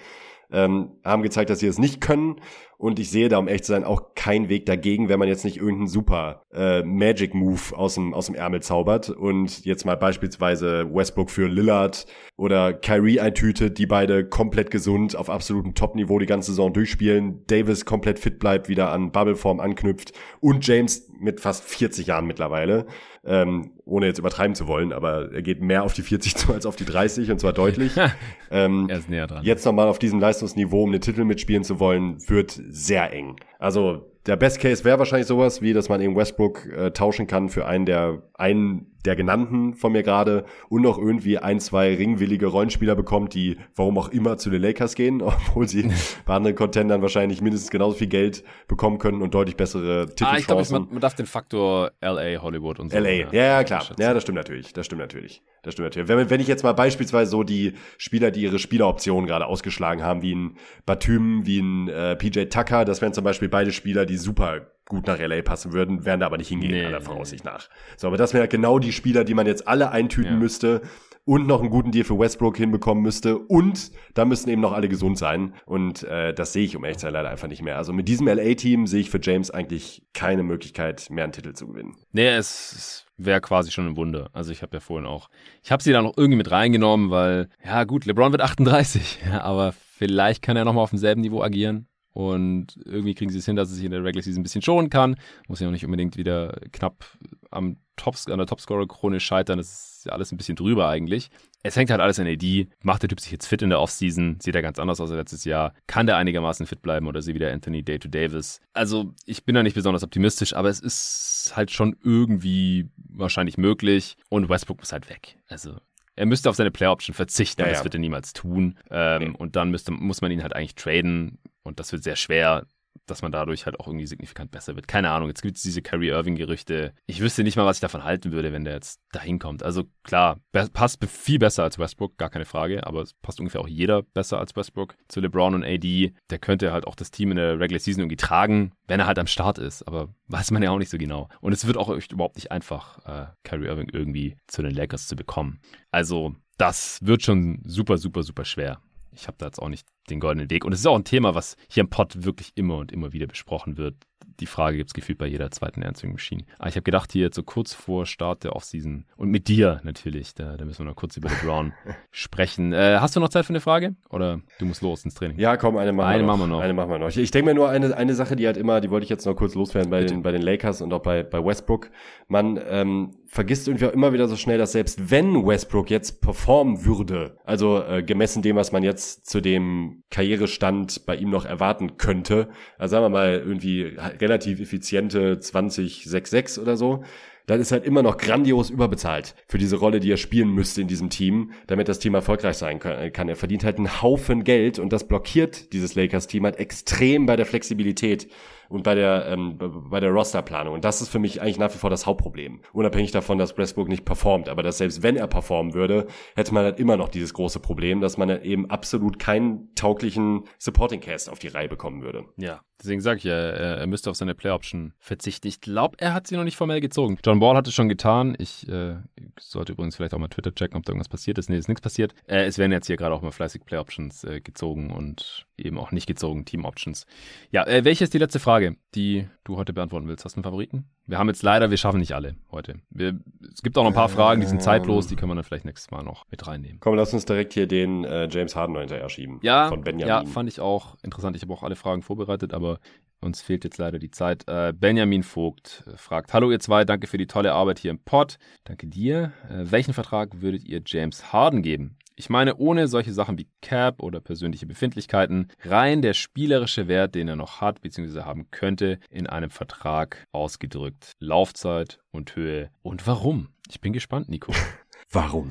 Ähm, haben gezeigt, dass sie es nicht können. Und ich sehe da, um echt zu sein, auch keinen Weg dagegen, wenn man jetzt nicht irgendeinen super äh, Magic Move aus dem, aus dem Ärmel zaubert und jetzt mal beispielsweise Westbrook für Lillard oder Kyrie eintütet, die beide komplett gesund auf absolutem Top-Niveau die ganze Saison durchspielen, Davis komplett fit bleibt, wieder an Bubbleform anknüpft und James mit fast 40 Jahren mittlerweile, ähm, ohne jetzt übertreiben zu wollen, aber er geht mehr auf die 40 zu als auf die 30 und zwar deutlich. ähm, er ist näher dran. Jetzt nochmal auf diesem Leistungsniveau, um den Titel mitspielen zu wollen, wird sehr eng. Also der Best Case wäre wahrscheinlich sowas, wie dass man eben Westbrook äh, tauschen kann für einen der einen der genannten von mir gerade und noch irgendwie ein, zwei ringwillige Rollenspieler bekommt, die warum auch immer zu den Lakers gehen, obwohl sie bei anderen Contendern wahrscheinlich mindestens genauso viel Geld bekommen können und deutlich bessere Titelchancen. Ah, ich glaube, man, man darf den Faktor LA, Hollywood und so. LA, ja, ja klar. Ja, das stimmt natürlich. Das stimmt natürlich. Das stimmt natürlich. Wenn, wenn ich jetzt mal beispielsweise so die Spieler, die ihre Spieleroptionen gerade ausgeschlagen haben, wie ein Batum, wie ein äh, PJ Tucker, das wären zum Beispiel beide Spieler, die super gut nach LA passen würden, werden da aber nicht hingehen, nee, aller Voraussicht nee. nach. So, aber das wäre genau die Spieler, die man jetzt alle eintüten ja. müsste und noch einen guten Deal für Westbrook hinbekommen müsste und da müssten eben noch alle gesund sein und äh, das sehe ich um echt sein leider einfach nicht mehr. Also mit diesem LA-Team sehe ich für James eigentlich keine Möglichkeit, mehr einen Titel zu gewinnen. Nee, es, es wäre quasi schon ein Wunder. Also ich habe ja vorhin auch, ich habe sie da noch irgendwie mit reingenommen, weil, ja gut, LeBron wird 38, ja, aber vielleicht kann er nochmal auf demselben Niveau agieren. Und irgendwie kriegen sie es hin, dass er sich in der Regular Season ein bisschen schonen kann. Muss ja auch nicht unbedingt wieder knapp am Tops, an der Topscorer-Krone scheitern. Das ist ja alles ein bisschen drüber eigentlich. Es hängt halt alles an AD. Macht der Typ sich jetzt fit in der Offseason? Sieht er ganz anders aus als letztes Jahr? Kann der einigermaßen fit bleiben oder sie wieder Anthony Day to Davis? Also, ich bin da nicht besonders optimistisch, aber es ist halt schon irgendwie wahrscheinlich möglich. Und Westbrook muss halt weg. Also, er müsste auf seine Player Option verzichten, ja, das ja. wird er niemals tun. Ähm, okay. Und dann müsste, muss man ihn halt eigentlich traden. Und das wird sehr schwer dass man dadurch halt auch irgendwie signifikant besser wird. Keine Ahnung, jetzt gibt es diese Kyrie Irving-Gerüchte. Ich wüsste nicht mal, was ich davon halten würde, wenn der jetzt dahin kommt. Also klar, passt viel besser als Westbrook, gar keine Frage, aber es passt ungefähr auch jeder besser als Westbrook zu LeBron und AD. Der könnte halt auch das Team in der Regular Season irgendwie tragen, wenn er halt am Start ist, aber weiß man ja auch nicht so genau. Und es wird auch überhaupt nicht einfach, äh, Kyrie Irving irgendwie zu den Lakers zu bekommen. Also das wird schon super, super, super schwer ich habe da jetzt auch nicht den goldenen Weg. Und es ist auch ein Thema, was hier im Pod wirklich immer und immer wieder besprochen wird die Frage gibt es gefühlt bei jeder zweiten Ernstwing Machine. Aber ah, ich habe gedacht, hier so kurz vor Start der Offseason und mit dir natürlich, da, da müssen wir noch kurz über Brown sprechen. Äh, hast du noch Zeit für eine Frage? Oder du musst los ins Training? Ja, komm, eine machen, eine wir, noch. machen wir noch. Eine machen wir noch. Ich, ich denke mir nur eine, eine Sache, die halt immer, die wollte ich jetzt noch kurz loswerden bei, den, bei den Lakers und auch bei, bei Westbrook. Man ähm, vergisst irgendwie auch immer wieder so schnell, dass selbst wenn Westbrook jetzt performen würde, also äh, gemessen dem, was man jetzt zu dem Karrierestand bei ihm noch erwarten könnte, also sagen wir mal irgendwie relativ effiziente 20-6-6 oder so, dann ist halt immer noch grandios überbezahlt für diese Rolle, die er spielen müsste in diesem Team, damit das Team erfolgreich sein kann. Er verdient halt einen Haufen Geld und das blockiert dieses Lakers-Team halt extrem bei der Flexibilität und bei der, ähm, bei der Rosterplanung. Und das ist für mich eigentlich nach wie vor das Hauptproblem. Unabhängig davon, dass Westbrook nicht performt. Aber dass selbst wenn er performen würde, hätte man halt immer noch dieses große Problem, dass man halt eben absolut keinen tauglichen Supporting Cast auf die Reihe bekommen würde. Ja, deswegen sage ich ja, er, müsste auf seine Play Option verzichten. Ich glaube, er hat sie noch nicht formell gezogen. John Ball hat es schon getan. Ich äh, sollte übrigens vielleicht auch mal Twitter checken, ob da irgendwas passiert ist. Nee, ist nichts passiert. Äh, es werden jetzt hier gerade auch mal fleißig Play Options äh, gezogen und eben auch nicht gezogen Team Options. Ja, äh, welche ist die letzte Frage, die du heute beantworten willst? Hast du einen Favoriten? Wir haben jetzt leider, wir schaffen nicht alle heute. Wir, es gibt auch noch ein paar Fragen, die sind zeitlos, die können wir dann vielleicht nächstes Mal noch mit reinnehmen. Komm, lass uns direkt hier den äh, James Harden noch hinterher schieben. Ja, von Benjamin. ja, fand ich auch interessant. Ich habe auch alle Fragen vorbereitet, aber uns fehlt jetzt leider die Zeit. Äh, Benjamin Vogt äh, fragt: Hallo, ihr zwei, danke für die tolle Arbeit hier im Pod. Danke dir. Äh, welchen Vertrag würdet ihr James Harden geben? Ich meine, ohne solche Sachen wie Cap oder persönliche Befindlichkeiten, rein der spielerische Wert, den er noch hat bzw. haben könnte, in einem Vertrag ausgedrückt. Laufzeit und Höhe und warum? Ich bin gespannt, Nico. Warum?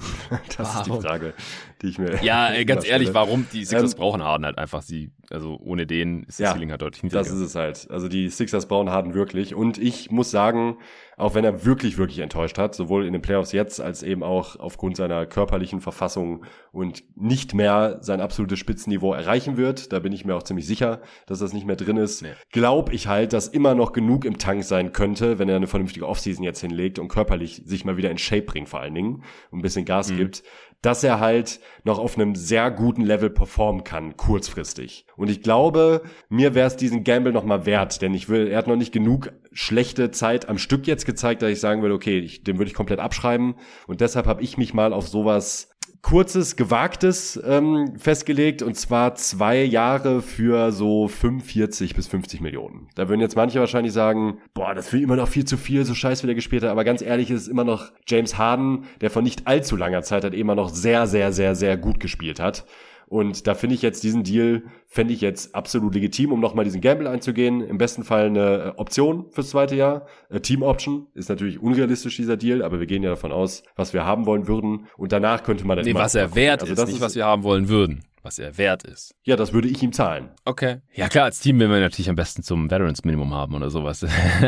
Das warum? ist die Frage, die ich mir. Ja, ganz ehrlich, warum? Die Sixers ähm, brauchen Harden halt einfach. Sie, also ohne den ist das ja, Ceiling halt deutlich niedriger. Das ist es halt. Also die Sixers brauchen Harden wirklich. Und ich muss sagen, auch wenn er wirklich, wirklich enttäuscht hat, sowohl in den Playoffs jetzt als eben auch aufgrund seiner körperlichen Verfassung und nicht mehr sein absolutes Spitzenniveau erreichen wird, da bin ich mir auch ziemlich sicher, dass das nicht mehr drin ist, nee. glaube ich halt, dass immer noch genug im Tank sein könnte, wenn er eine vernünftige Offseason jetzt hinlegt und körperlich sich mal wieder in Shape bringt vor allen Dingen und ein bisschen Gas mhm. gibt, dass er halt noch auf einem sehr guten Level performen kann, kurzfristig. Und ich glaube, mir wäre es diesen Gamble noch mal wert, denn ich will, er hat noch nicht genug schlechte Zeit am Stück jetzt gezeigt, dass ich sagen würde, okay, ich, den würde ich komplett abschreiben. Und deshalb habe ich mich mal auf sowas kurzes, gewagtes ähm, festgelegt und zwar zwei Jahre für so 45 bis 50 Millionen. Da würden jetzt manche wahrscheinlich sagen, boah, das will immer noch viel zu viel, so scheiß wie der gespielt hat, aber ganz ehrlich ist es immer noch James Harden, der von nicht allzu langer Zeit hat immer noch sehr, sehr, sehr, sehr gut gespielt hat. Und da finde ich jetzt diesen Deal, fände ich jetzt absolut legitim, um nochmal diesen Gamble einzugehen. Im besten Fall eine äh, Option fürs zweite Jahr. Äh, Team Option ist natürlich unrealistisch, dieser Deal, aber wir gehen ja davon aus, was wir haben wollen würden. Und danach könnte man dann Nee, was er wert also ist, nicht was wir haben wollen würden was er wert ist. Ja, das würde ich ihm zahlen. Okay. Ja klar, als Team will man natürlich am besten zum Veterans Minimum haben oder sowas.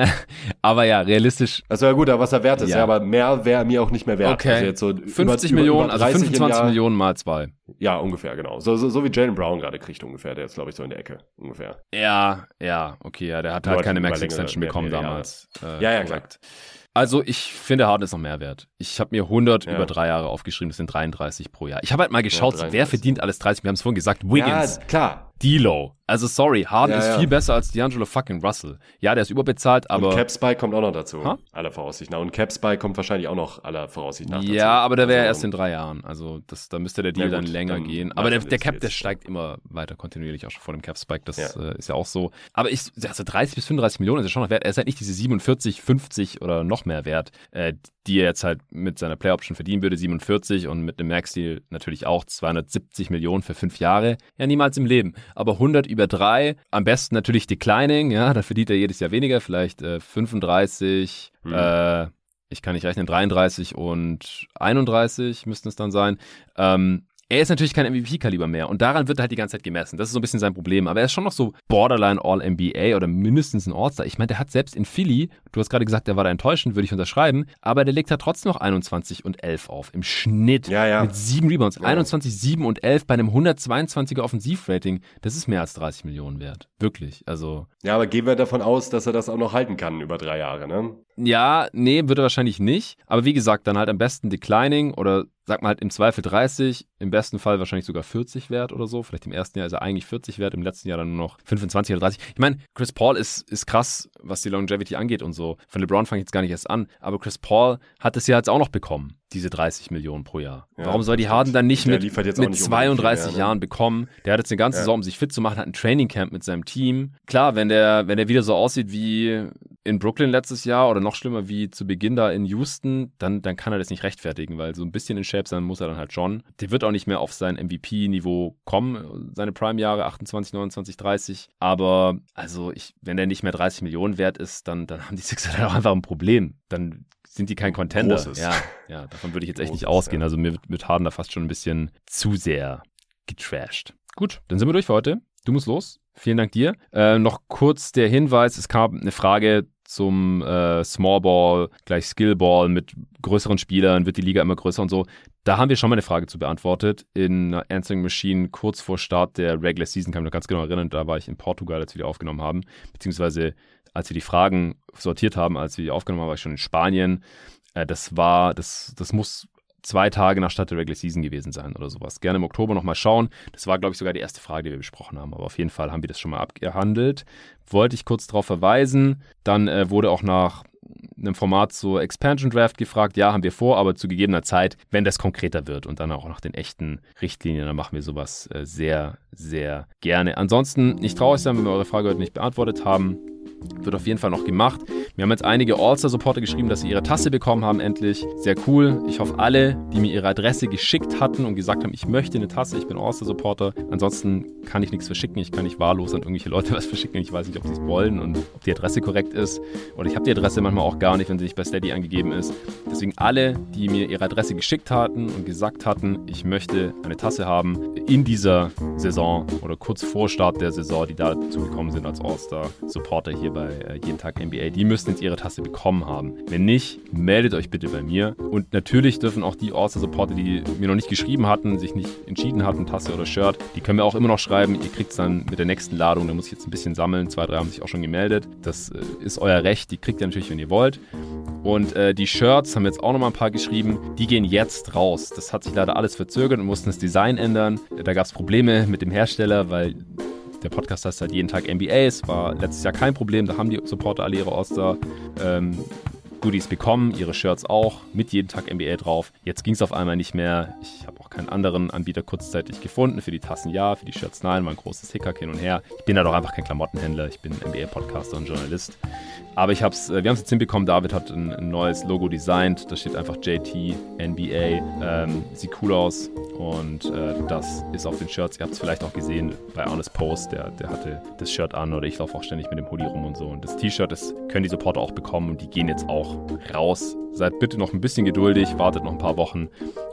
aber ja, realistisch. Also ja gut, aber was er wert ist, ja, ja aber mehr wäre mir auch nicht mehr wert. Okay. Also jetzt so 50 über, Millionen, über also 25 Millionen mal zwei. Ja, ungefähr, genau. So, so, so wie Jalen Brown gerade kriegt ungefähr, der ist glaube ich so in der Ecke, ungefähr. Ja, ja, okay, ja, der hat halt keine Max Extension bekommen damals. Äh, ja, ja, korrekt. klar. Also ich finde, Harden ist noch mehr wert. Ich habe mir 100 ja. über drei Jahre aufgeschrieben, das sind 33 pro Jahr. Ich habe halt mal geschaut, ja, wer verdient alles 30. Wir haben es vorhin gesagt, Wiggins. Ja, klar. D-Low. Also sorry, Harden ja, ist ja. viel besser als D'Angelo fucking Russell. Ja, der ist überbezahlt, aber. Und Cap Spike kommt auch noch dazu. Ha? Aller Voraussicht nach. Und Cap Spike kommt wahrscheinlich auch noch aller Voraussicht nach. Dazu. Ja, aber der wäre also, erst in drei Jahren. Also das, da müsste der Deal ja, dann länger dann gehen. Aber der, der Cap, der steigt immer weiter kontinuierlich auch schon vor dem Cap Spike. Das äh, ist ja auch so. Aber ich, also 30 bis 35 Millionen ist ja schon noch wert. Er ist halt nicht diese 47, 50 oder noch mehr wert, äh, die er jetzt halt mit seiner Play Option verdienen würde. 47 und mit einem Max Deal natürlich auch 270 Millionen für fünf Jahre. Ja, niemals im Leben. Aber 100 über drei. Am besten natürlich Declining, ja, da verdient er jedes Jahr weniger, vielleicht äh, 35, mhm. äh, ich kann nicht rechnen, 33 und 31 müssten es dann sein. Ähm, er ist natürlich kein MVP-Kaliber mehr und daran wird halt die ganze Zeit gemessen. Das ist so ein bisschen sein Problem. Aber er ist schon noch so Borderline All-NBA oder mindestens ein All-Star. Ich meine, der hat selbst in Philly, du hast gerade gesagt, der war da enttäuschend, würde ich unterschreiben, aber der legt halt trotzdem noch 21 und 11 auf. Im Schnitt. Ja, ja. Mit sieben Rebounds. Ja. 21, 7 und 11 bei einem 122er Offensivrating. Das ist mehr als 30 Millionen wert. Wirklich. Also. Ja, aber gehen wir davon aus, dass er das auch noch halten kann über drei Jahre, ne? Ja, nee, würde wahrscheinlich nicht. Aber wie gesagt, dann halt am besten Declining oder sag mal halt im Zweifel 30, im besten Fall wahrscheinlich sogar 40 wert oder so. Vielleicht im ersten Jahr ist er eigentlich 40 wert, im letzten Jahr dann nur noch 25 oder 30. Ich meine, Chris Paul ist, ist krass, was die Longevity angeht und so. Von LeBron fange ich jetzt gar nicht erst an. Aber Chris Paul hat es ja jetzt auch noch bekommen diese 30 Millionen pro Jahr. Ja, Warum soll die Harden dann nicht mit, mit nicht 32 mehr, ne? Jahren bekommen? Der hat jetzt eine ganze ja. Saison, um sich fit zu machen, hat ein Trainingcamp mit seinem Team. Klar, wenn der, wenn der wieder so aussieht wie in Brooklyn letztes Jahr oder noch schlimmer wie zu Beginn da in Houston, dann, dann kann er das nicht rechtfertigen, weil so ein bisschen in Shape sein muss er dann halt schon. Der wird auch nicht mehr auf sein MVP-Niveau kommen, seine Prime-Jahre 28, 29, 30. Aber also ich, wenn der nicht mehr 30 Millionen wert ist, dann, dann haben die Sixers halt auch einfach ein Problem. Dann sind die kein Contender. Großes. Ja, ja, davon würde ich jetzt echt Großes, nicht ausgehen. Ja. Also mir wird Harden da fast schon ein bisschen zu sehr getrashed. Gut, dann sind wir durch für heute. Du musst los. Vielen Dank dir. Äh, noch kurz der Hinweis, es kam eine Frage zum äh, Small Ball gleich Skill Ball mit größeren Spielern, wird die Liga immer größer und so. Da haben wir schon mal eine Frage zu beantwortet in Answering Machine kurz vor Start der Regular Season, kann ich mich noch ganz genau erinnern, da war ich in Portugal, als wir die aufgenommen haben, beziehungsweise als wir die Fragen sortiert haben, als wir die aufgenommen haben, war ich schon in Spanien. Äh, das war, das, das muss zwei Tage nach Start der Regular Season gewesen sein oder sowas. Gerne im Oktober nochmal schauen. Das war, glaube ich, sogar die erste Frage, die wir besprochen haben. Aber auf jeden Fall haben wir das schon mal abgehandelt. Wollte ich kurz darauf verweisen. Dann äh, wurde auch nach einem Format so Expansion Draft gefragt. Ja, haben wir vor, aber zu gegebener Zeit, wenn das konkreter wird und dann auch nach den echten Richtlinien, dann machen wir sowas äh, sehr, sehr gerne. Ansonsten nicht traurig sein, wenn wir eure Frage heute nicht beantwortet haben. Wird auf jeden Fall noch gemacht. Mir haben jetzt einige All-Star-Supporter geschrieben, dass sie ihre Tasse bekommen haben, endlich. Sehr cool. Ich hoffe, alle, die mir ihre Adresse geschickt hatten und gesagt haben, ich möchte eine Tasse, ich bin All-Star-Supporter. Ansonsten kann ich nichts verschicken. Ich kann nicht wahllos an irgendwelche Leute was verschicken. Ich weiß nicht, ob sie es wollen und ob die Adresse korrekt ist. Oder ich habe die Adresse manchmal auch gar nicht, wenn sie nicht bei Steady angegeben ist. Deswegen alle, die mir ihre Adresse geschickt hatten und gesagt hatten, ich möchte eine Tasse haben, in dieser Saison oder kurz vor Start der Saison, die dazu gekommen sind als All-Star-Supporter hier bei äh, Jeden Tag NBA, die müssen jetzt ihre Tasse bekommen haben. Wenn nicht, meldet euch bitte bei mir. Und natürlich dürfen auch die All-Star-Supporter, die mir noch nicht geschrieben hatten, sich nicht entschieden hatten, Tasse oder Shirt, die können mir auch immer noch schreiben. Ihr kriegt es dann mit der nächsten Ladung, da muss ich jetzt ein bisschen sammeln. Zwei, drei haben sich auch schon gemeldet. Das äh, ist euer Recht, die kriegt ihr natürlich, wenn ihr wollt. Und äh, die Shirts haben jetzt auch noch mal ein paar geschrieben. Die gehen jetzt raus. Das hat sich leider alles verzögert und mussten das Design ändern. Da gab es Probleme mit dem Hersteller, weil der Podcast heißt halt jeden Tag NBA. Es war letztes Jahr kein Problem. Da haben die Supporter alle ihre Oster. Ähm, Goodies bekommen, ihre Shirts auch, mit jeden Tag NBA drauf. Jetzt ging es auf einmal nicht mehr. Ich habe auch keinen anderen Anbieter kurzzeitig gefunden. Für die Tassen ja, für die Shirts nein, war ein großes Hickhack hin und her. Ich bin da doch einfach kein Klamottenhändler, ich bin NBA-Podcaster und Journalist. Aber ich hab's, äh, wir haben es jetzt hinbekommen. David hat ein, neues Logo designt. Da steht einfach JT NBA. Ähm, sieht cool aus. Und äh, das ist auf den Shirts. Ihr habt es vielleicht auch gesehen bei Honest Post. Der, der hatte das Shirt an oder ich laufe auch ständig mit dem Hoodie rum und so. Und das T-Shirt, das können die Supporter auch bekommen und die gehen jetzt auch raus. Seid bitte noch ein bisschen geduldig, wartet noch ein paar Wochen.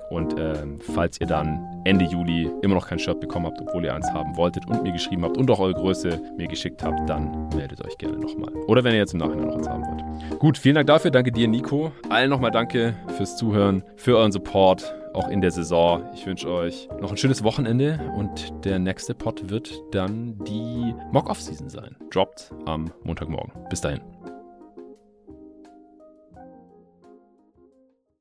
Und äh, falls ihr dann Ende Juli immer noch kein Shirt bekommen habt, obwohl ihr eins haben wolltet und mir geschrieben habt und auch eure Größe mir geschickt habt, dann meldet euch gerne nochmal. Oder wenn ihr jetzt im Nachhinein noch eins haben wollt. Gut, vielen Dank dafür. Danke dir, Nico. Allen nochmal danke fürs Zuhören, für euren Support, auch in der Saison. Ich wünsche euch noch ein schönes Wochenende und der nächste Pod wird dann die Mock-Off-Season sein. Droppt am Montagmorgen. Bis dahin.